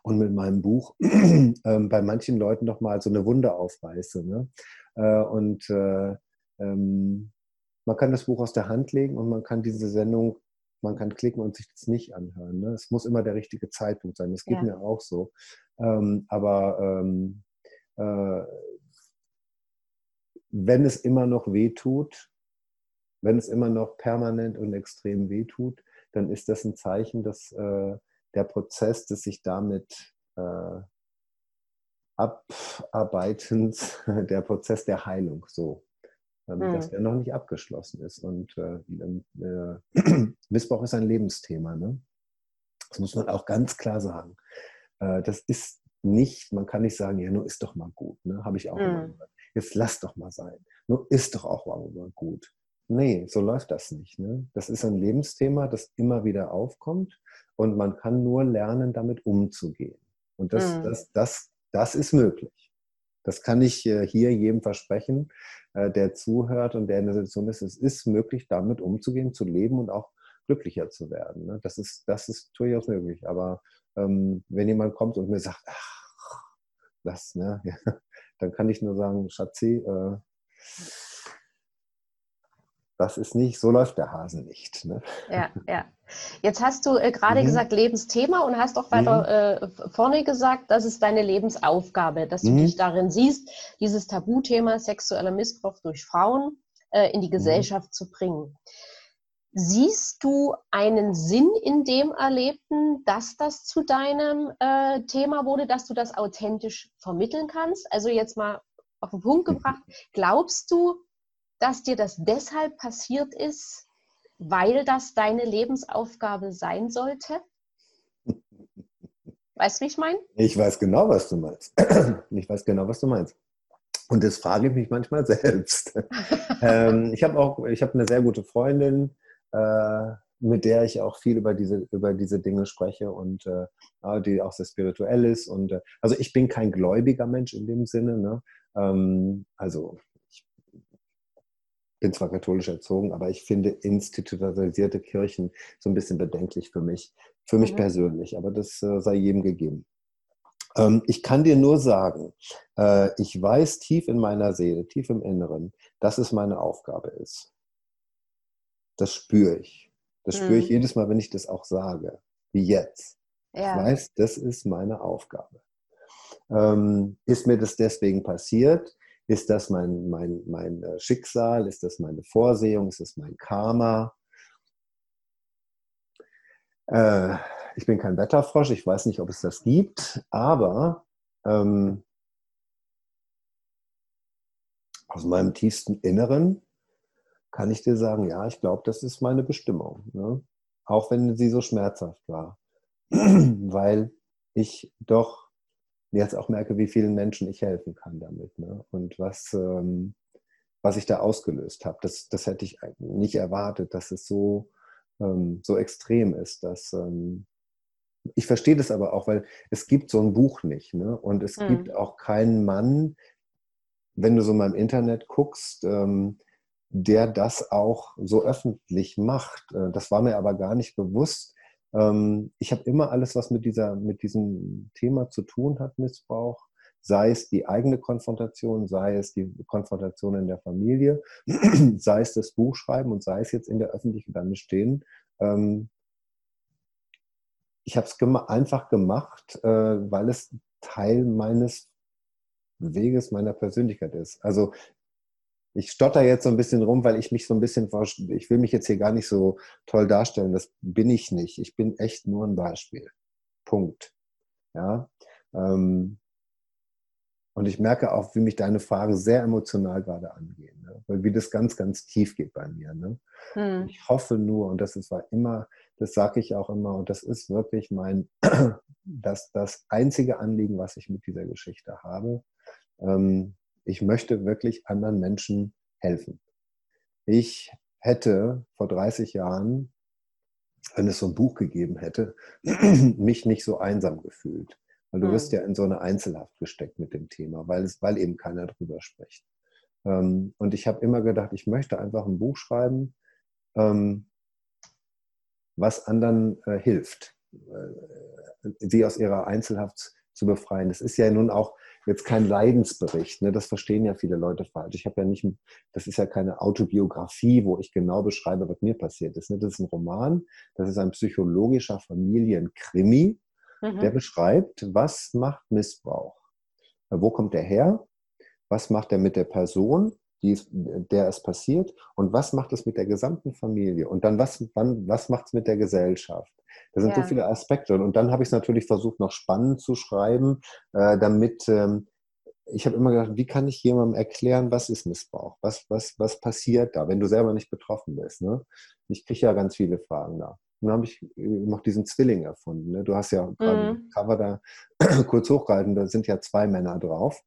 und mit meinem Buch ähm, bei manchen Leuten noch mal so eine Wunde aufreiße. Ne? Äh, und äh, ähm, man kann das Buch aus der Hand legen und man kann diese Sendung, man kann klicken und sich das nicht anhören. Ne? Es muss immer der richtige Zeitpunkt sein. Das geht ja. mir auch so. Ähm, aber ähm, äh, wenn es immer noch weh tut, wenn es immer noch permanent und extrem weh tut, dann ist das ein Zeichen, dass äh, der Prozess des sich damit äh, Abarbeitens, der Prozess der Heilung so, ähm, mhm. dass der noch nicht abgeschlossen ist. Und äh, äh Missbrauch ist ein Lebensthema. Ne? Das muss man auch ganz klar sagen. Äh, das ist nicht, man kann nicht sagen, ja, nur ist doch mal gut. Ne? Habe ich auch mhm. immer gehört jetzt lass doch mal sein. Nur ist doch auch mal gut. Nee, so läuft das nicht. Ne? Das ist ein Lebensthema, das immer wieder aufkommt und man kann nur lernen, damit umzugehen. Und das, mhm. das, das, das ist möglich. Das kann ich äh, hier jedem versprechen, äh, der zuhört und der in der Situation ist. Es ist möglich, damit umzugehen, zu leben und auch glücklicher zu werden. Ne? Das, ist, das ist durchaus möglich. Aber ähm, wenn jemand kommt und mir sagt, ach, das, ne, dann kann ich nur sagen, Schatzi, äh, das ist nicht, so läuft der Hase nicht. Ne? Ja, ja. Jetzt hast du äh, gerade mhm. gesagt Lebensthema und hast auch weiter mhm. äh, vorne gesagt, das ist deine Lebensaufgabe, dass du mhm. dich darin siehst, dieses Tabuthema sexueller Missbrauch durch Frauen äh, in die mhm. Gesellschaft zu bringen. Siehst du einen Sinn in dem Erlebten, dass das zu deinem äh, Thema wurde, dass du das authentisch vermitteln kannst? Also jetzt mal auf den Punkt mhm. gebracht, glaubst du, dass dir das deshalb passiert ist, weil das deine Lebensaufgabe sein sollte? Weißt du, wie ich meine? Ich weiß genau, was du meinst. Ich weiß genau, was du meinst. Und das frage ich mich manchmal selbst. ähm, ich habe auch, ich habe eine sehr gute Freundin, äh, mit der ich auch viel über diese, über diese Dinge spreche und äh, die auch sehr spirituell ist. Und äh, also ich bin kein gläubiger Mensch in dem Sinne. Ne? Ähm, also bin zwar katholisch erzogen, aber ich finde institutionalisierte Kirchen so ein bisschen bedenklich für mich, für mich mhm. persönlich, aber das äh, sei jedem gegeben. Ähm, ich kann dir nur sagen, äh, ich weiß tief in meiner Seele, tief im Inneren, dass es meine Aufgabe ist. Das spüre ich. Das spüre ich mhm. jedes Mal, wenn ich das auch sage, wie jetzt. Ja. Ich weiß, das ist meine Aufgabe. Ähm, ist mir das deswegen passiert? Ist das mein, mein, mein äh, Schicksal? Ist das meine Vorsehung? Ist das mein Karma? Äh, ich bin kein Wetterfrosch, ich weiß nicht, ob es das gibt, aber ähm, aus meinem tiefsten Inneren kann ich dir sagen, ja, ich glaube, das ist meine Bestimmung. Ne? Auch wenn sie so schmerzhaft war. Weil ich doch jetzt auch merke, wie vielen Menschen ich helfen kann damit. Ne? Und was, ähm, was ich da ausgelöst habe. Das, das hätte ich nicht erwartet, dass es so, ähm, so extrem ist. Dass, ähm, ich verstehe das aber auch, weil es gibt so ein Buch nicht. Ne? Und es mhm. gibt auch keinen Mann, wenn du so mal im Internet guckst, ähm, der das auch so öffentlich macht. Äh, das war mir aber gar nicht bewusst, ähm, ich habe immer alles, was mit, dieser, mit diesem Thema zu tun hat, Missbrauch, sei es die eigene Konfrontation, sei es die Konfrontation in der Familie, sei es das Buchschreiben und sei es jetzt in der Öffentlichkeit stehen. Ähm, ich habe es einfach gemacht, äh, weil es Teil meines Weges, meiner Persönlichkeit ist. Also ich stotter jetzt so ein bisschen rum, weil ich mich so ein bisschen, ich will mich jetzt hier gar nicht so toll darstellen. Das bin ich nicht. Ich bin echt nur ein Beispiel. Punkt. Ja. Ähm, und ich merke auch, wie mich deine Fragen sehr emotional gerade angehen, ne? weil wie das ganz, ganz tief geht bei mir. Ne? Hm. Ich hoffe nur, und das ist war immer, das sage ich auch immer, und das ist wirklich mein, das, das einzige Anliegen, was ich mit dieser Geschichte habe. Ähm, ich möchte wirklich anderen Menschen helfen. Ich hätte vor 30 Jahren, wenn es so ein Buch gegeben hätte, mich nicht so einsam gefühlt. Weil du wirst hm. ja in so eine Einzelhaft gesteckt mit dem Thema, weil, es, weil eben keiner drüber spricht. Ähm, und ich habe immer gedacht, ich möchte einfach ein Buch schreiben, ähm, was anderen äh, hilft, äh, sie aus ihrer Einzelhaft zu befreien. Das ist ja nun auch jetzt kein Leidensbericht. Ne? Das verstehen ja viele Leute falsch. Ich habe ja nicht, das ist ja keine Autobiografie, wo ich genau beschreibe, was mir passiert ist. Ne? Das ist ein Roman, das ist ein psychologischer Familienkrimi, mhm. der beschreibt, was macht Missbrauch? Wo kommt er her? Was macht er mit der Person? Die, der es passiert und was macht es mit der gesamten Familie und dann was, wann, was macht es mit der Gesellschaft da sind ja. so viele Aspekte. Und dann habe ich es natürlich versucht, noch spannend zu schreiben, äh, damit ähm, ich habe immer gedacht, wie kann ich jemandem erklären, was ist Missbrauch? Was, was, was passiert da, wenn du selber nicht betroffen bist? Ne? Ich kriege ja ganz viele Fragen da. Und dann habe ich äh, noch diesen Zwilling erfunden. Ne? Du hast ja mhm. gerade Cover da kurz hochgehalten, da sind ja zwei Männer drauf.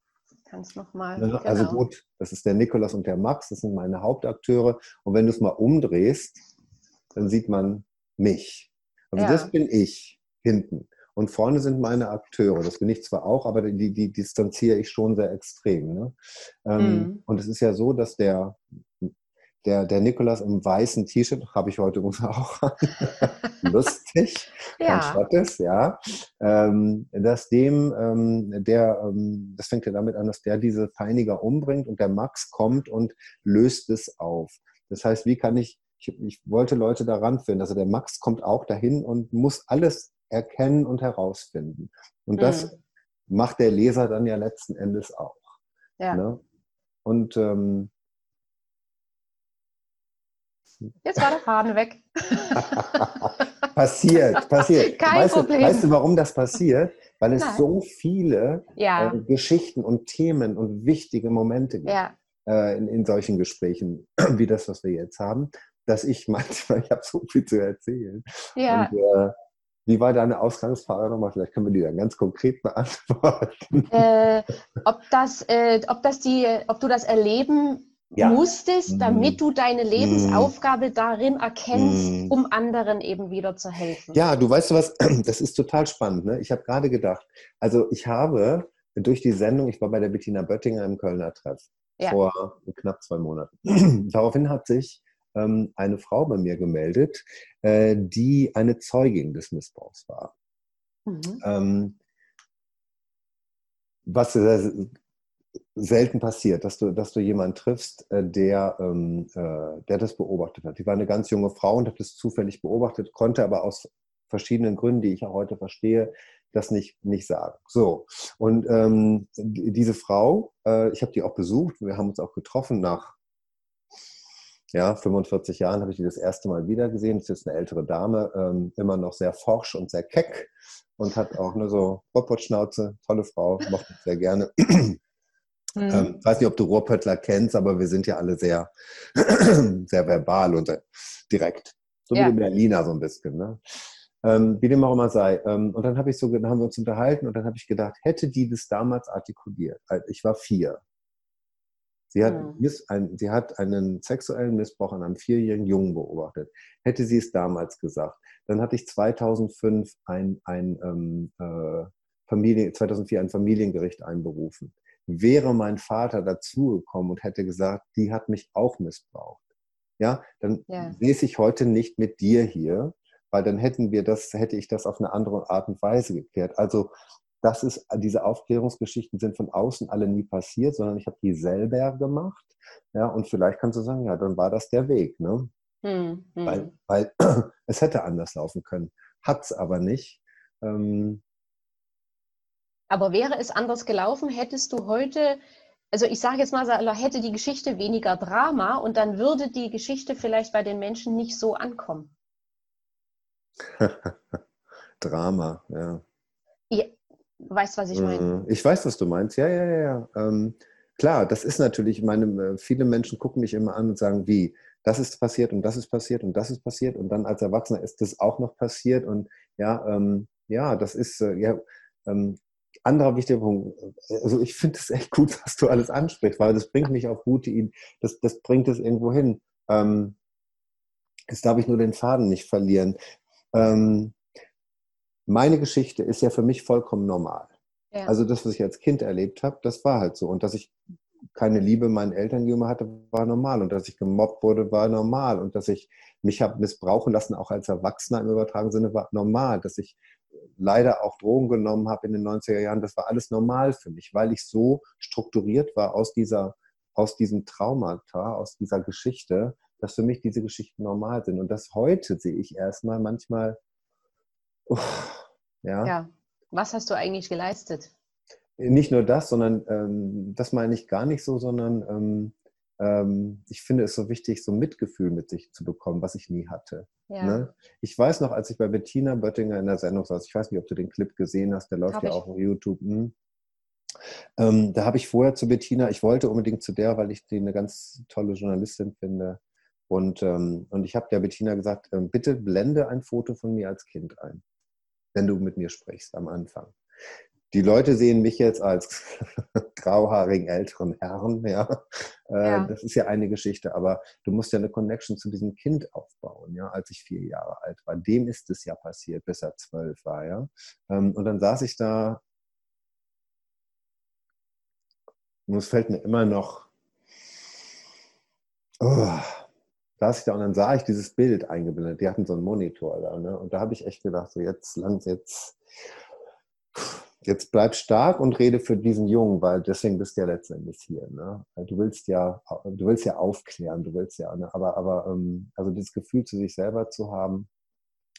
Kannst nochmal. Ne? Also genau. gut, das ist der Nikolas und der Max, das sind meine Hauptakteure. Und wenn du es mal umdrehst, dann sieht man mich. Also ja. das bin ich hinten. Und vorne sind meine Akteure. Das bin ich zwar auch, aber die, die distanziere ich schon sehr extrem. Ne? Ähm, mhm. Und es ist ja so, dass der, der, der Nikolas im weißen T-Shirt, habe ich heute auch lustig, ja. Schottes, ja, ähm, dass dem, ähm, der, das fängt ja damit an, dass der diese Peiniger umbringt und der Max kommt und löst es auf. Das heißt, wie kann ich, ich, ich wollte Leute daran finden, also der Max kommt auch dahin und muss alles erkennen und herausfinden. Und das mhm. macht der Leser dann ja letzten Endes auch. Ja. Ne? Und ähm, Jetzt war der Faden weg. passiert, passiert. Kein weißt Problem. Du, weißt du, warum das passiert? Weil es Nein. so viele ja. äh, Geschichten und Themen und wichtige Momente gibt ja. äh, in, in, solchen Gesprächen, wie das, was wir jetzt haben, dass ich manchmal, ich habe so viel zu erzählen. Ja. Und, äh, wie war deine Ausgangsfrage nochmal? Vielleicht können wir die dann ganz konkret beantworten. Äh, ob, das, äh, ob, das die, ob du das erleben ja. musstest, damit mhm. du deine Lebensaufgabe darin erkennst, mhm. um anderen eben wieder zu helfen. Ja, du weißt du was, das ist total spannend. Ne? Ich habe gerade gedacht, also ich habe durch die Sendung, ich war bei der Bettina Böttinger im Kölner Treff ja. vor knapp zwei Monaten. Daraufhin hat sich ähm, eine Frau bei mir gemeldet, äh, die eine Zeugin des Missbrauchs war. Mhm. Ähm, was selten passiert, dass du, dass du jemanden triffst, äh, der, ähm, äh, der das beobachtet hat. Die war eine ganz junge Frau und hat das zufällig beobachtet, konnte aber aus verschiedenen Gründen, die ich auch heute verstehe, das nicht, nicht sagen. So, und ähm, diese Frau, äh, ich habe die auch besucht, wir haben uns auch getroffen nach ja, 45 Jahren habe ich die das erste Mal wieder gesehen. Das ist jetzt eine ältere Dame, ähm, immer noch sehr forsch und sehr keck und hat auch eine so Robotschnauze, tolle Frau, mochte ich sehr gerne. Mhm. Ähm, weiß nicht, ob du Ruhrpöttler kennst, aber wir sind ja alle sehr, sehr verbal und äh, direkt. So ja. wie die Berliner so ein bisschen. Ne? Ähm, wie dem auch immer sei. Ähm, und dann habe ich so, dann haben wir uns unterhalten und dann habe ich gedacht, hätte die das damals artikuliert? Ich war vier. Sie hat, ein, sie hat einen sexuellen Missbrauch an einem vierjährigen Jungen beobachtet. Hätte sie es damals gesagt, dann hatte ich 2005 ein, ein ähm, äh, Familie, 2004 ein Familiengericht einberufen wäre mein Vater dazugekommen und hätte gesagt, die hat mich auch missbraucht, ja, dann ja. säße ich heute nicht mit dir hier, weil dann hätten wir das, hätte ich das auf eine andere Art und Weise geklärt. Also das ist, diese Aufklärungsgeschichten sind von außen alle nie passiert, sondern ich habe die selber gemacht. Ja, und vielleicht kannst du sagen, ja, dann war das der Weg, ne? Hm, hm. Weil, weil es hätte anders laufen können. Hat es aber nicht. Ähm, aber wäre es anders gelaufen, hättest du heute, also ich sage jetzt mal, hätte die Geschichte weniger Drama und dann würde die Geschichte vielleicht bei den Menschen nicht so ankommen. Drama, ja. ja. Weißt, was ich meine? Mhm. Ich weiß, was du meinst. Ja, ja, ja. ja. Ähm, klar, das ist natürlich, meine, äh, viele Menschen gucken mich immer an und sagen, wie, das ist passiert und das ist passiert und das ist passiert und dann als Erwachsener ist das auch noch passiert und ja, ähm, ja, das ist, äh, ja, ähm, anderer wichtiger Punkt, also ich finde es echt gut, was du alles ansprichst, weil das bringt mich auf gute Ideen, das, das bringt es irgendwo hin. Ähm, jetzt darf ich nur den Faden nicht verlieren. Ähm, meine Geschichte ist ja für mich vollkommen normal. Ja. Also das, was ich als Kind erlebt habe, das war halt so. Und dass ich keine Liebe meinen Eltern gegenüber hatte, war normal. Und dass ich gemobbt wurde, war normal. Und dass ich mich habe missbrauchen lassen, auch als Erwachsener im übertragenen Sinne, war normal. Dass ich leider auch Drogen genommen habe in den 90er Jahren, das war alles normal für mich, weil ich so strukturiert war aus dieser, aus diesem Traumata, aus dieser Geschichte, dass für mich diese Geschichten normal sind. Und das heute sehe ich erstmal manchmal, uff, ja. Ja, was hast du eigentlich geleistet? Nicht nur das, sondern ähm, das meine ich gar nicht so, sondern ähm, ähm, ich finde es so wichtig, so Mitgefühl mit sich zu bekommen, was ich nie hatte. Ja. Ne? Ich weiß noch, als ich bei Bettina Böttinger in der Sendung saß, ich weiß nicht, ob du den Clip gesehen hast, der läuft Hab ja ich. auch auf YouTube. Hm. Ähm, da habe ich vorher zu Bettina, ich wollte unbedingt zu der, weil ich die eine ganz tolle Journalistin finde. Und, ähm, und ich habe der Bettina gesagt, ähm, bitte blende ein Foto von mir als Kind ein, wenn du mit mir sprichst am Anfang die Leute sehen mich jetzt als grauhaarigen älteren Herrn, ja. Äh, ja. Das ist ja eine Geschichte, aber du musst ja eine Connection zu diesem Kind aufbauen, ja, als ich vier Jahre alt war. Dem ist es ja passiert, bis er zwölf war, ja. Ähm, und dann saß ich da und es fällt mir immer noch, oh, saß ich da und dann sah ich dieses Bild eingeblendet. Die hatten so einen Monitor da. Ne? Und da habe ich echt gedacht, so jetzt, lang, jetzt, jetzt bleib stark und rede für diesen Jungen, weil deswegen bist du ja letztendlich hier. Ne? Du willst ja, du willst ja aufklären, du willst ja, ne? aber, aber ähm, also dieses Gefühl zu sich selber zu haben,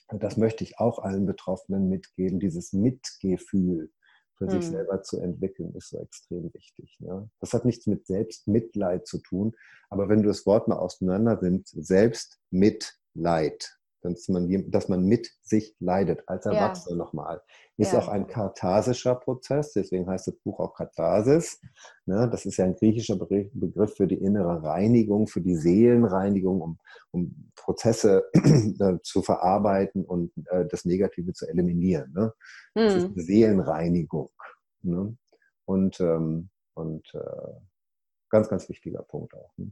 das möchte ich auch allen Betroffenen mitgeben, dieses Mitgefühl für mhm. sich selber zu entwickeln, ist so extrem wichtig. Ne? Das hat nichts mit Selbstmitleid zu tun, aber wenn du das Wort mal auseinander nimmst, Selbstmitleid, dass man, dass man mit sich leidet, als Erwachsener ja. nochmal. Ist ja. auch ein katharsischer Prozess, deswegen heißt das Buch auch Katharsis. Ne? Das ist ja ein griechischer Begriff für die innere Reinigung, für die Seelenreinigung, um, um Prozesse äh, zu verarbeiten und äh, das Negative zu eliminieren. Ne? Das mhm. ist eine Seelenreinigung. Ne? Und, ähm, und äh, ganz, ganz wichtiger Punkt auch. Ne?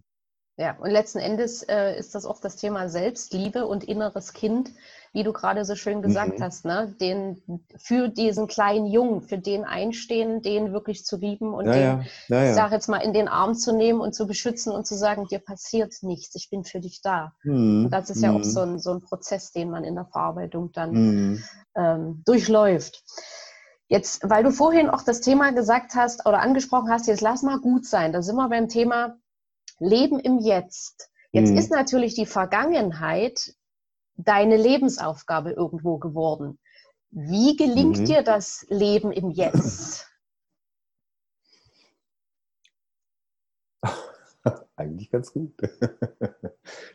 Ja, und letzten Endes äh, ist das auch das Thema Selbstliebe und inneres Kind, wie du gerade so schön gesagt mhm. hast, ne? Den, für diesen kleinen Jungen, für den einstehen, den wirklich zu lieben und ja, den, ja. Ja, ich sage jetzt mal, in den Arm zu nehmen und zu beschützen und zu sagen, dir passiert nichts, ich bin für dich da. Mhm. Und das ist ja auch so mhm. ein, so ein Prozess, den man in der Verarbeitung dann mhm. ähm, durchläuft. Jetzt, weil du vorhin auch das Thema gesagt hast oder angesprochen hast, jetzt lass mal gut sein. Da sind wir beim Thema Leben im Jetzt. Jetzt mhm. ist natürlich die Vergangenheit deine Lebensaufgabe irgendwo geworden. Wie gelingt mhm. dir das Leben im Jetzt? eigentlich ganz gut.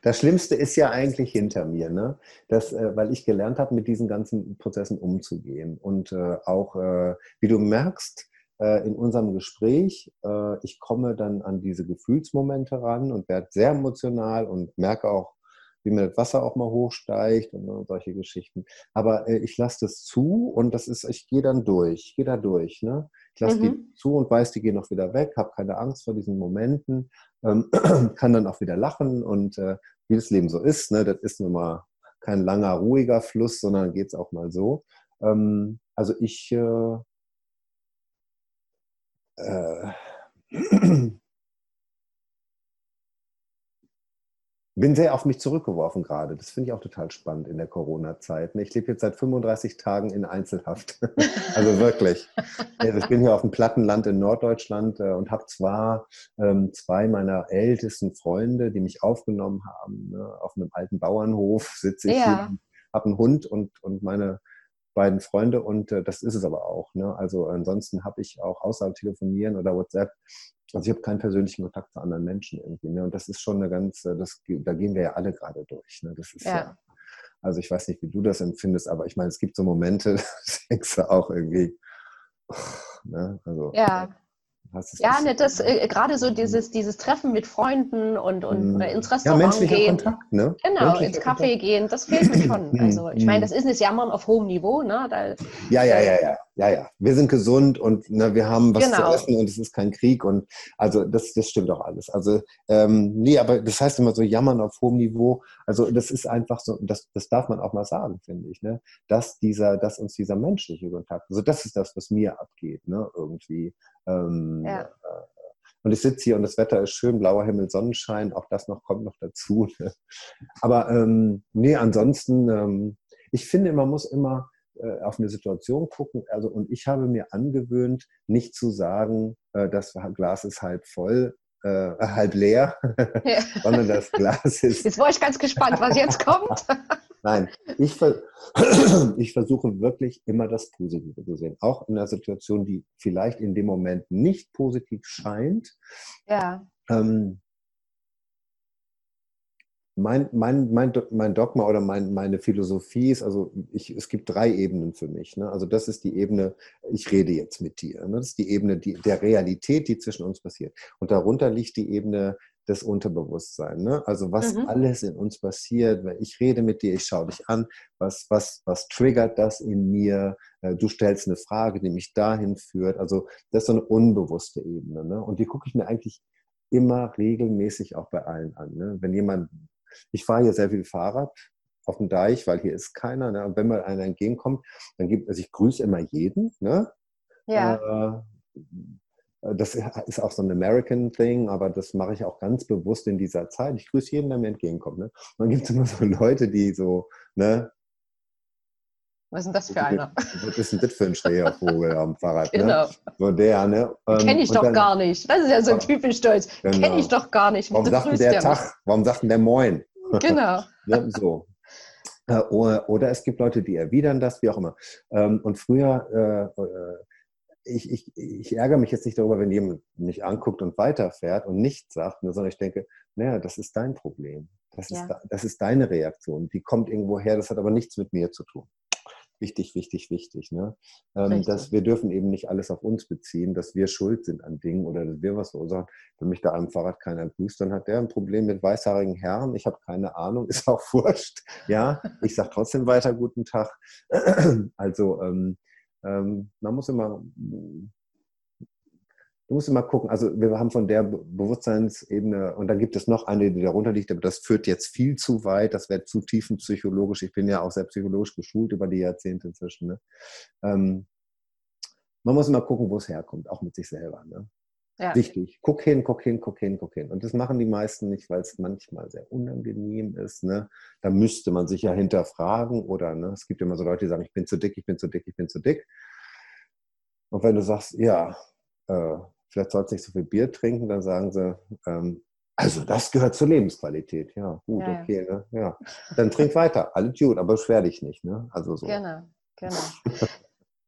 Das Schlimmste ist ja eigentlich hinter mir, ne? das, äh, weil ich gelernt habe, mit diesen ganzen Prozessen umzugehen. Und äh, auch, äh, wie du merkst, äh, in unserem Gespräch, äh, ich komme dann an diese Gefühlsmomente ran und werde sehr emotional und merke auch, wie mir das Wasser auch mal hochsteigt und, solche Geschichten. Aber äh, ich lasse das zu und das ist, ich gehe dann durch, ich gehe da durch. Ne? Ich lasse mhm. die zu und weiß, die gehen auch wieder weg, habe keine Angst vor diesen Momenten, ähm, kann dann auch wieder lachen und äh, wie das Leben so ist, ne? das ist nun mal kein langer, ruhiger Fluss, sondern geht es auch mal so. Ähm, also ich äh, äh, bin sehr auf mich zurückgeworfen gerade. Das finde ich auch total spannend in der Corona-Zeit. Ich lebe jetzt seit 35 Tagen in Einzelhaft. also wirklich. Also ich bin hier auf dem Plattenland in Norddeutschland äh, und habe zwar ähm, zwei meiner ältesten Freunde, die mich aufgenommen haben. Ne? Auf einem alten Bauernhof sitze ich ja. hier, habe einen Hund und, und meine beiden Freunde und äh, das ist es aber auch. Ne? Also ansonsten habe ich auch außerhalb Telefonieren oder WhatsApp, also ich habe keinen persönlichen Kontakt zu anderen Menschen irgendwie. Ne? Und das ist schon eine ganz, äh, das, da gehen wir ja alle gerade durch. Ne? Das ist ja. ja. Also ich weiß nicht, wie du das empfindest, aber ich meine, es gibt so Momente, da denkst du auch irgendwie, ne? also, ja. Ja, ne, das äh, gerade so dieses, dieses Treffen mit Freunden und, und mhm. ins Restaurant ja, gehen. Kontakt, ne? Genau, ins Café Kontakt. gehen, das fehlt mir schon. Mhm. Also ich meine, das ist das Jammern auf hohem Niveau, ne? Da, ja, ja, ja, ja, ja, ja. Wir sind gesund und ne, wir haben was genau. zu essen und es ist kein Krieg und also das, das stimmt auch alles. Also ähm, nee, aber das heißt immer so Jammern auf hohem Niveau. Also das ist einfach so, das, das darf man auch mal sagen, finde ich, ne? Dass dieser, dass uns dieser menschliche Kontakt, also das ist das, was mir abgeht, ne? Irgendwie. Ähm, ja. Äh, und ich sitze hier und das Wetter ist schön, blauer Himmel, Sonnenschein, auch das noch kommt noch dazu. Ne? Aber ähm, nee, ansonsten, ähm, ich finde, man muss immer auf eine Situation gucken. Also, und ich habe mir angewöhnt, nicht zu sagen, äh, das Glas ist halb voll, äh, halb leer, ja. sondern das Glas ist. Jetzt war ich ganz gespannt, was jetzt kommt. Nein, ich, ich versuche wirklich immer das Positive zu sehen. Auch in einer Situation, die vielleicht in dem Moment nicht positiv scheint. Ja. Ähm, mein, mein, mein, mein Dogma oder mein, meine Philosophie ist, also ich, es gibt drei Ebenen für mich. Ne? Also das ist die Ebene, ich rede jetzt mit dir. Ne? Das ist die Ebene die, der Realität, die zwischen uns passiert. Und darunter liegt die Ebene das Unterbewusstsein. Ne? Also was mhm. alles in uns passiert, wenn ich rede mit dir, ich schaue dich an, was, was, was triggert das in mir? Äh, du stellst eine Frage, die mich dahin führt. Also das ist so eine unbewusste Ebene. Ne? Und die gucke ich mir eigentlich immer regelmäßig auch bei allen an. Ne? Wenn jemand, ich fahre hier sehr viel Fahrrad auf dem Deich, weil hier ist keiner. Ne? Und wenn mal einer entgegenkommt, dann gibt, also ich grüße immer jeden. Ne? Ja. Äh, das ist auch so ein American Thing, aber das mache ich auch ganz bewusst in dieser Zeit. Ich grüße jeden, der mir entgegenkommt. Ne? dann gibt es immer so Leute, die so, ne, was ist denn das für einer? Was ist denn das für ein Schrehervogel am Fahrrad? Ne? Genau. Ne? So der, ne? Ähm, Kenne ich doch dann, gar nicht. Das ist ja so ein typisch Deutsch. Genau. Kenne ich doch gar nicht. Warum sagt denn der Tag? Mich? Warum sagt denn der Moin? Genau. ne? So. Äh, oder, oder, es gibt Leute, die erwidern das, wie auch immer. Ähm, und früher, äh, äh, ich, ich, ich ärgere mich jetzt nicht darüber, wenn jemand mich anguckt und weiterfährt und nichts sagt, sondern ich denke, naja, das ist dein Problem. Das, ja. ist, das ist deine Reaktion. Die kommt irgendwo her, das hat aber nichts mit mir zu tun wichtig, wichtig, wichtig. Ne? Ähm, dass wir dürfen eben nicht alles auf uns beziehen, dass wir schuld sind an Dingen oder dass wir was verursachen. Wenn mich da am Fahrrad keiner grüßt, dann hat der ein Problem mit weißhaarigen Herren. Ich habe keine Ahnung, ist auch wurscht. Ja, ich sage trotzdem weiter guten Tag. Also ähm, ähm, man muss immer du musst immer gucken, also wir haben von der Bewusstseinsebene, und dann gibt es noch eine, die darunter liegt, aber das führt jetzt viel zu weit, das wäre zu tiefenpsychologisch. Ich bin ja auch sehr psychologisch geschult über die Jahrzehnte inzwischen. Ne? Ähm, man muss immer gucken, wo es herkommt, auch mit sich selber. Ne? Ja. Wichtig. Guck hin, guck hin, guck hin, guck hin. Und das machen die meisten nicht, weil es manchmal sehr unangenehm ist. Ne? Da müsste man sich ja hinterfragen oder ne? es gibt immer so Leute, die sagen, ich bin zu dick, ich bin zu dick, ich bin zu dick. Und wenn du sagst, ja, äh, vielleicht sollst du nicht so viel Bier trinken, dann sagen sie, ähm, also das gehört zur Lebensqualität. Ja, gut, ja, okay. Ne? Ja. Dann trink weiter, alles gut, aber beschwer dich nicht. Ne? Also so. Genau, genau.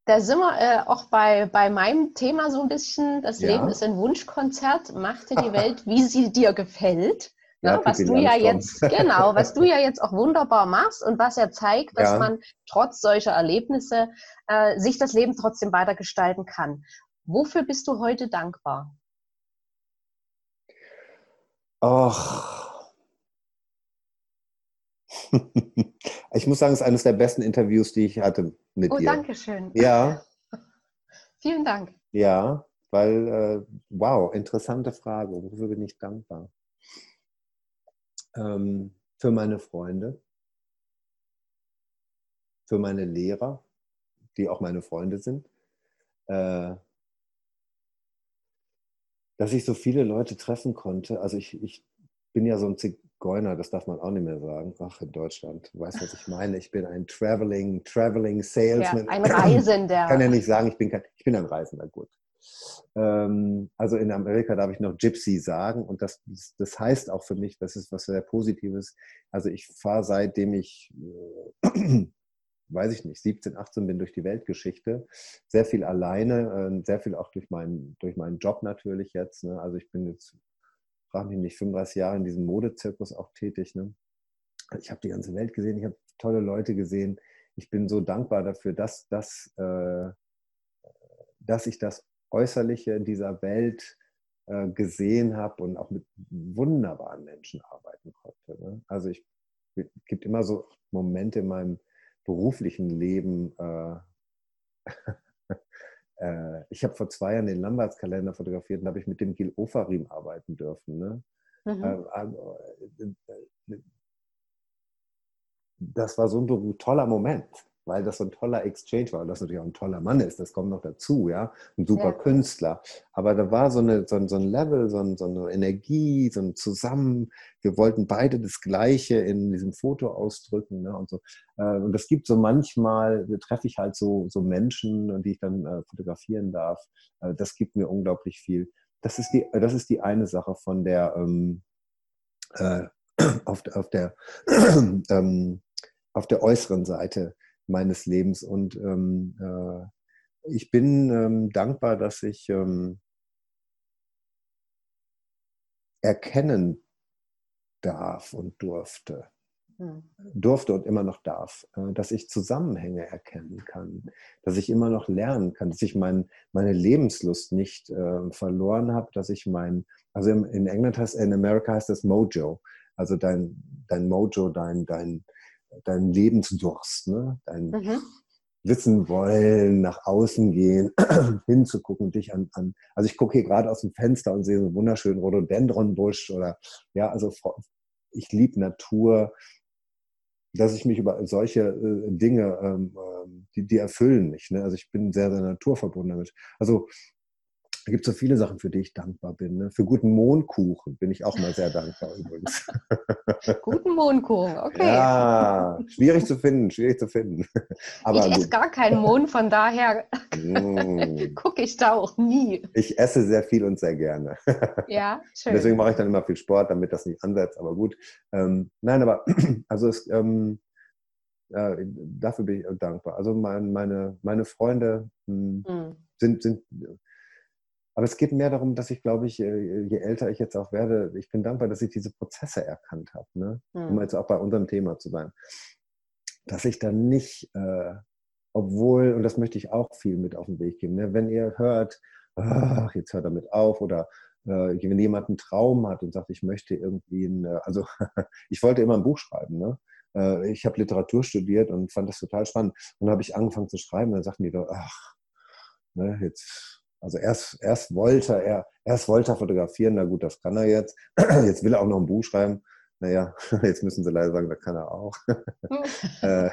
Da sind wir äh, auch bei, bei meinem Thema so ein bisschen, das ja. Leben ist ein Wunschkonzert, mach dir die Welt, wie sie dir gefällt. Ja, was du ja jetzt, genau, was du ja jetzt auch wunderbar machst und was ja zeigt, dass ja. man trotz solcher Erlebnisse äh, sich das Leben trotzdem weiter gestalten kann. Wofür bist du heute dankbar? Ach. ich muss sagen, es ist eines der besten Interviews, die ich hatte mit oh, dir. Oh, danke schön. Ja. Vielen Dank. Ja, weil, äh, wow, interessante Frage. Wofür bin ich dankbar? Ähm, für meine Freunde, für meine Lehrer, die auch meine Freunde sind, äh, dass ich so viele Leute treffen konnte. Also ich, ich bin ja so ein Zigeuner, das darf man auch nicht mehr sagen. Ach, in Deutschland, du weißt, was ich meine. Ich bin ein Traveling, Traveling Salesman. Ja, ein Reisender. Ich kann ja nicht sagen, ich bin, kein, ich bin ein Reisender, gut. Ähm, also in Amerika darf ich noch Gypsy sagen und das, das heißt auch für mich, das ist was sehr Positives. Also ich fahre seitdem ich äh, weiß ich nicht, 17, 18 bin durch die Weltgeschichte. Sehr viel alleine, ähm, sehr viel auch durch meinen, durch meinen Job natürlich jetzt. Ne? Also ich bin jetzt, frage mich nicht, 35 Jahre in diesem Modezirkus auch tätig. Ne? Ich habe die ganze Welt gesehen, ich habe tolle Leute gesehen. Ich bin so dankbar dafür, dass, dass, äh, dass ich das Äußerliche in dieser Welt äh, gesehen habe und auch mit wunderbaren Menschen arbeiten konnte. Ne? Also ich es gibt immer so Momente in meinem beruflichen Leben. Äh, äh, ich habe vor zwei Jahren den Lamberts-Kalender fotografiert und habe ich mit dem Gil Ofarim arbeiten dürfen. Ne? Mhm. Ähm, also, äh, das war so ein toller Moment weil das so ein toller Exchange war und das natürlich auch ein toller Mann ist, das kommt noch dazu, ja, ein super ja. Künstler. Aber da war so, eine, so, ein, so ein Level, so, ein, so, eine Energie, so ein Zusammen, wir wollten beide das Gleiche in diesem Foto ausdrücken ne, und so. Äh, und es gibt so manchmal, treffe ich halt so, so Menschen, die ich dann äh, fotografieren darf. Äh, das gibt mir unglaublich viel. Das ist die, das ist die eine Sache von der, ähm, äh, auf, auf der, ähm, auf der äußeren Seite meines Lebens. Und ähm, äh, ich bin ähm, dankbar, dass ich ähm, erkennen darf und durfte. Hm. Durfte und immer noch darf, äh, dass ich Zusammenhänge erkennen kann, dass ich immer noch lernen kann, dass ich mein, meine Lebenslust nicht äh, verloren habe, dass ich mein, also in England heißt, in Amerika heißt das Mojo, also dein, dein Mojo, dein, dein, dein Lebensdurst, ne? dein mhm. Wissen wollen, nach außen gehen, hinzugucken, dich an, an. Also ich gucke hier gerade aus dem Fenster und sehe so einen wunderschönen Rhododendronbusch oder ja, also ich liebe Natur, dass ich mich über solche äh, Dinge, ähm, ähm, die, die erfüllen mich. Ne? Also ich bin sehr, sehr naturverbunden damit. Also es gibt so viele Sachen, für die ich dankbar bin. Ne? Für guten Mohnkuchen bin ich auch mal sehr dankbar übrigens. guten Mohnkuchen, okay. Ja, schwierig zu finden, schwierig zu finden. Aber ich esse gar keinen Mohn, von daher mm. gucke ich da auch nie. Ich esse sehr viel und sehr gerne. Ja, schön. Deswegen mache ich dann immer viel Sport, damit das nicht ansetzt, aber gut. Ähm, nein, aber also es, ähm, äh, dafür bin ich dankbar. Also mein, meine, meine Freunde hm, mm. sind, sind aber es geht mehr darum, dass ich, glaube ich, äh, je älter ich jetzt auch werde, ich bin dankbar, dass ich diese Prozesse erkannt habe, ne? Hm. um jetzt auch bei unserem Thema zu sein. Dass ich dann nicht, äh, obwohl, und das möchte ich auch viel mit auf den Weg geben, ne? wenn ihr hört, ach, jetzt hört damit auf oder äh, wenn jemand einen Traum hat und sagt, ich möchte irgendwie, ein, also ich wollte immer ein Buch schreiben, ne? Äh, ich habe Literatur studiert und fand das total spannend. Und dann habe ich angefangen zu schreiben und dann sagten die doch, ach, ne, jetzt also erst, erst wollte er, erst wollte er fotografieren, na gut, das kann er jetzt. Jetzt will er auch noch ein Buch schreiben. Naja, jetzt müssen sie leider sagen, das kann er auch. Äh,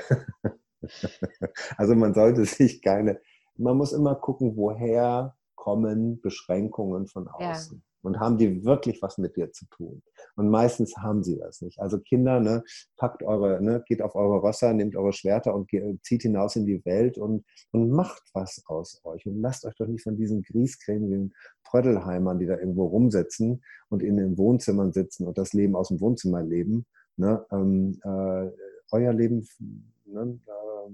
also man sollte sich keine, man muss immer gucken, woher kommen Beschränkungen von außen. Ja und haben die wirklich was mit dir zu tun? Und meistens haben sie das nicht. Also Kinder, ne, packt eure, ne, geht auf eure Rösser, nehmt eure Schwerter und geht, zieht hinaus in die Welt und, und macht was aus euch. Und lasst euch doch nicht von diesen griesgrämigen Prödelheimern, die da irgendwo rumsitzen und in den Wohnzimmern sitzen und das Leben aus dem Wohnzimmer leben, ne, ähm, äh, euer Leben ne, äh,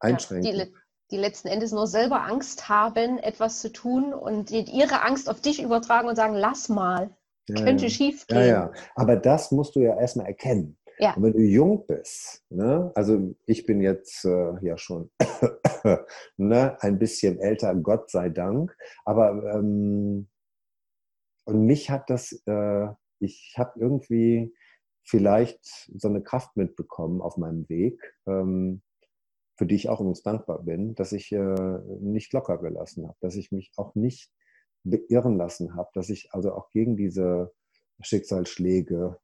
einschränken. Ja, die letzten Endes nur selber Angst haben, etwas zu tun und ihre Angst auf dich übertragen und sagen, lass mal, ja, könnte ja. schief gehen. Ja, ja, aber das musst du ja erstmal erkennen. Ja. Und wenn du jung bist, ne, also ich bin jetzt äh, ja schon ne, ein bisschen älter, Gott sei Dank, aber ähm, und mich hat das, äh, ich habe irgendwie vielleicht so eine Kraft mitbekommen auf meinem Weg. Ähm, für die ich auch übrigens dankbar bin, dass ich äh, nicht locker gelassen habe, dass ich mich auch nicht beirren lassen habe, dass ich also auch gegen diese Schicksalsschläge,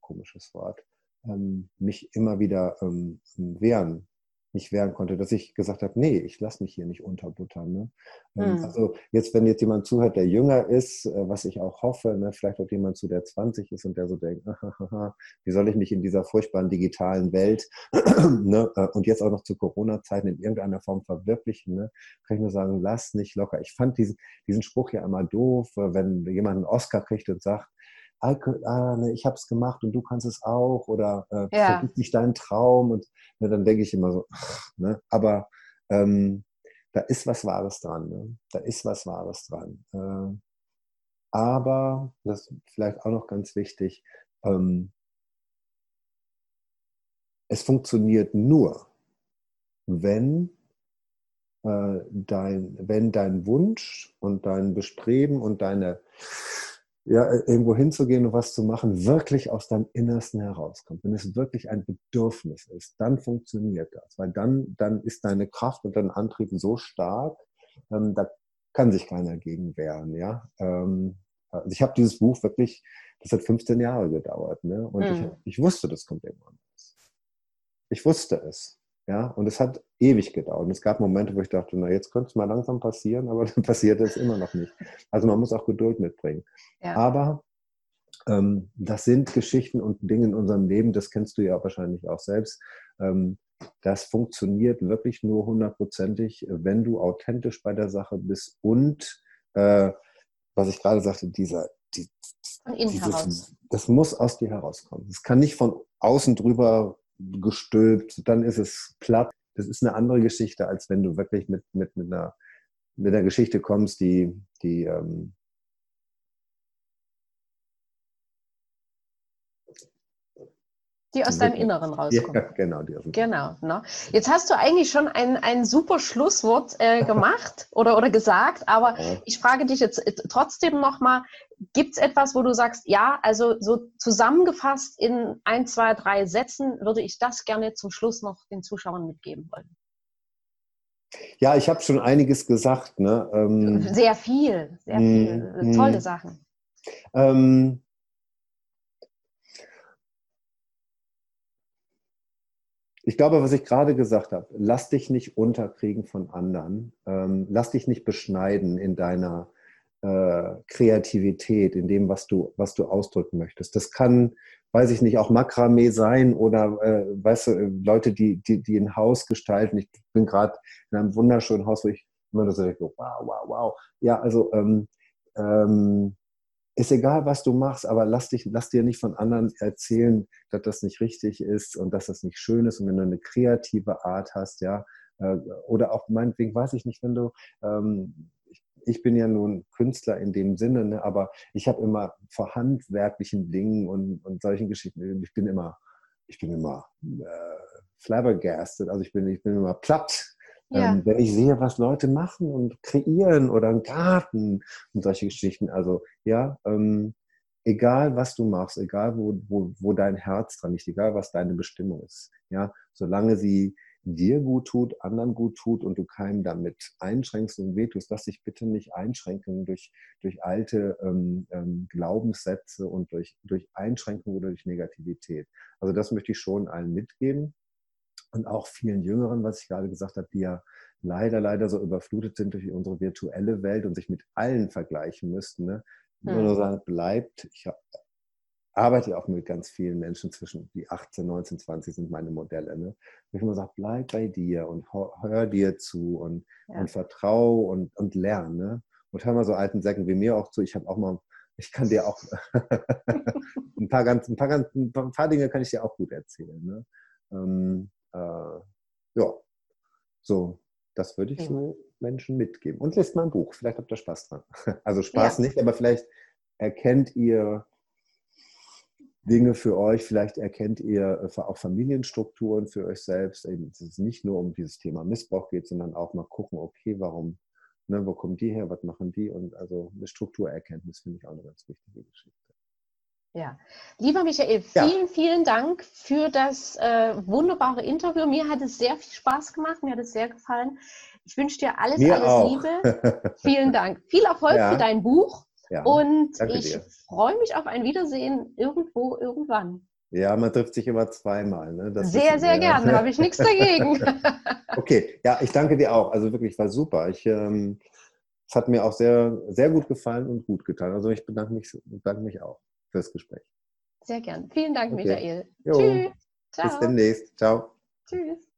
komisches Wort, ähm, mich immer wieder ähm, wehren nicht wehren konnte, dass ich gesagt habe, nee, ich lasse mich hier nicht unterbuttern. Ne? Mhm. Also jetzt, wenn jetzt jemand zuhört, der jünger ist, äh, was ich auch hoffe, ne, vielleicht auch jemand zu, der 20 ist und der so denkt, wie soll ich mich in dieser furchtbaren digitalen Welt ne, äh, und jetzt auch noch zu Corona-Zeiten in irgendeiner Form verwirklichen, ne, kann ich nur sagen, lass nicht locker. Ich fand diesen, diesen Spruch ja immer doof, wenn jemand einen Oscar kriegt und sagt, ich habe es gemacht und du kannst es auch oder äh, ja. vergib nicht deinen Traum und ne, dann denke ich immer so, ach, ne, aber ähm, da ist was Wahres dran, ne? da ist was Wahres dran. Äh, aber, das ist vielleicht auch noch ganz wichtig, ähm, es funktioniert nur, wenn äh, dein, wenn dein Wunsch und dein Bestreben und deine ja, äh, irgendwo hinzugehen und was zu machen, wirklich aus deinem Innersten herauskommt, wenn es wirklich ein Bedürfnis ist, dann funktioniert das, weil dann, dann ist deine Kraft und dein Antrieb so stark, ähm, da kann sich keiner gegen wehren, ja. Ähm, also ich habe dieses Buch wirklich, das hat 15 Jahre gedauert, ne? Und mhm. ich, ich wusste, das kommt irgendwann. Ich wusste es. Ja, und es hat ewig gedauert. Und es gab Momente, wo ich dachte, na, jetzt könnte es mal langsam passieren, aber dann passiert es immer noch nicht. Also man muss auch Geduld mitbringen. Ja. Aber ähm, das sind Geschichten und Dinge in unserem Leben, das kennst du ja wahrscheinlich auch selbst. Ähm, das funktioniert wirklich nur hundertprozentig, wenn du authentisch bei der Sache bist und, äh, was ich gerade sagte, dieser, die, dieses, das muss aus dir herauskommen. Es kann nicht von außen drüber gestülpt, dann ist es platt. Das ist eine andere Geschichte, als wenn du wirklich mit, mit, mit, einer, mit einer Geschichte kommst, die, die ähm, die aus deinem Inneren rauskommen. Ja, genau. Die aus dem genau. Ne? Jetzt hast du eigentlich schon ein, ein super Schlusswort äh, gemacht oder, oder gesagt, aber ja. ich frage dich jetzt äh, trotzdem nochmal, gibt es etwas, wo du sagst, ja, also so zusammengefasst in ein, zwei, drei Sätzen würde ich das gerne zum Schluss noch den Zuschauern mitgeben wollen? Ja, ich habe schon einiges gesagt. Ne? Ähm, sehr viel, sehr viel. Mm, Tolle mm, Sachen. Ähm, ich glaube, was ich gerade gesagt habe, lass dich nicht unterkriegen von anderen, ähm, lass dich nicht beschneiden in deiner äh, Kreativität, in dem, was du, was du ausdrücken möchtest. Das kann, weiß ich nicht, auch Makramee sein oder, äh, weißt du, Leute, die, die, die ein Haus gestalten. Ich bin gerade in einem wunderschönen Haus, wo ich immer so denke, wow, wow, wow. Ja, also ähm, ähm, ist egal, was du machst, aber lass, dich, lass dir nicht von anderen erzählen, dass das nicht richtig ist und dass das nicht schön ist. Und wenn du eine kreative Art hast, ja, äh, oder auch meinetwegen, weiß ich nicht, wenn du, ähm, ich, ich, bin ja nun Künstler in dem Sinne, ne, aber ich habe immer vor handwerklichen Dingen und, und solchen Geschichten, ich bin immer, ich bin immer äh, flabbergasted, also ich bin, ich bin immer platt ja. Ähm, wenn ich sehe, was Leute machen und kreieren oder einen Garten und solche Geschichten. Also ja, ähm, egal was du machst, egal wo, wo, wo dein Herz dran liegt, egal was deine Bestimmung ist, ja, solange sie dir gut tut, anderen gut tut und du keinen damit einschränkst und wehtust, lass dich bitte nicht einschränken durch, durch alte ähm, ähm, Glaubenssätze und durch, durch Einschränkung oder durch Negativität. Also das möchte ich schon allen mitgeben und auch vielen Jüngeren, was ich gerade gesagt habe, die ja leider, leider so überflutet sind durch unsere virtuelle Welt und sich mit allen vergleichen müssten. Ne? Hm. Nur, nur sagen, bleibt, ich arbeite ja auch mit ganz vielen Menschen zwischen die 18, 19, 20 sind meine Modelle. Ne? ich immer sage, bleib bei dir und hör dir zu und, ja. und vertrau und, und lern. Ne? Und hör mal so alten Säcken wie mir auch zu. Ich habe auch mal, ich kann dir auch ein, paar ganz, ein, paar ganz, ein paar Dinge kann ich dir auch gut erzählen. Ne? Ähm, äh, ja, so, das würde ich so Menschen mitgeben. Und lest mal ein Buch, vielleicht habt ihr Spaß dran. Also Spaß ja. nicht, aber vielleicht erkennt ihr Dinge für euch, vielleicht erkennt ihr äh, auch Familienstrukturen für euch selbst, eben, dass es nicht nur um dieses Thema Missbrauch geht, sondern auch mal gucken, okay, warum, ne, wo kommen die her, was machen die? Und also eine Strukturerkenntnis finde ich auch eine ganz wichtige Geschichte. Ja, lieber Michael, vielen, ja. vielen Dank für das äh, wunderbare Interview. Mir hat es sehr viel Spaß gemacht, mir hat es sehr gefallen. Ich wünsche dir alles, mir alles auch. Liebe. vielen Dank. Viel Erfolg ja. für dein Buch. Ja, und ich freue mich auf ein Wiedersehen irgendwo, irgendwann. Ja, man trifft sich immer zweimal. Ne? Sehr, sehr gerne, habe ich nichts dagegen. okay, ja, ich danke dir auch. Also wirklich, war super. Ich, ähm, es hat mir auch sehr, sehr gut gefallen und gut getan. Also ich bedanke mich, bedanke mich auch fürs Gespräch. Sehr gern. Vielen Dank, okay. Michael. Jo. Tschüss. Ciao. Bis demnächst. Ciao. Tschüss.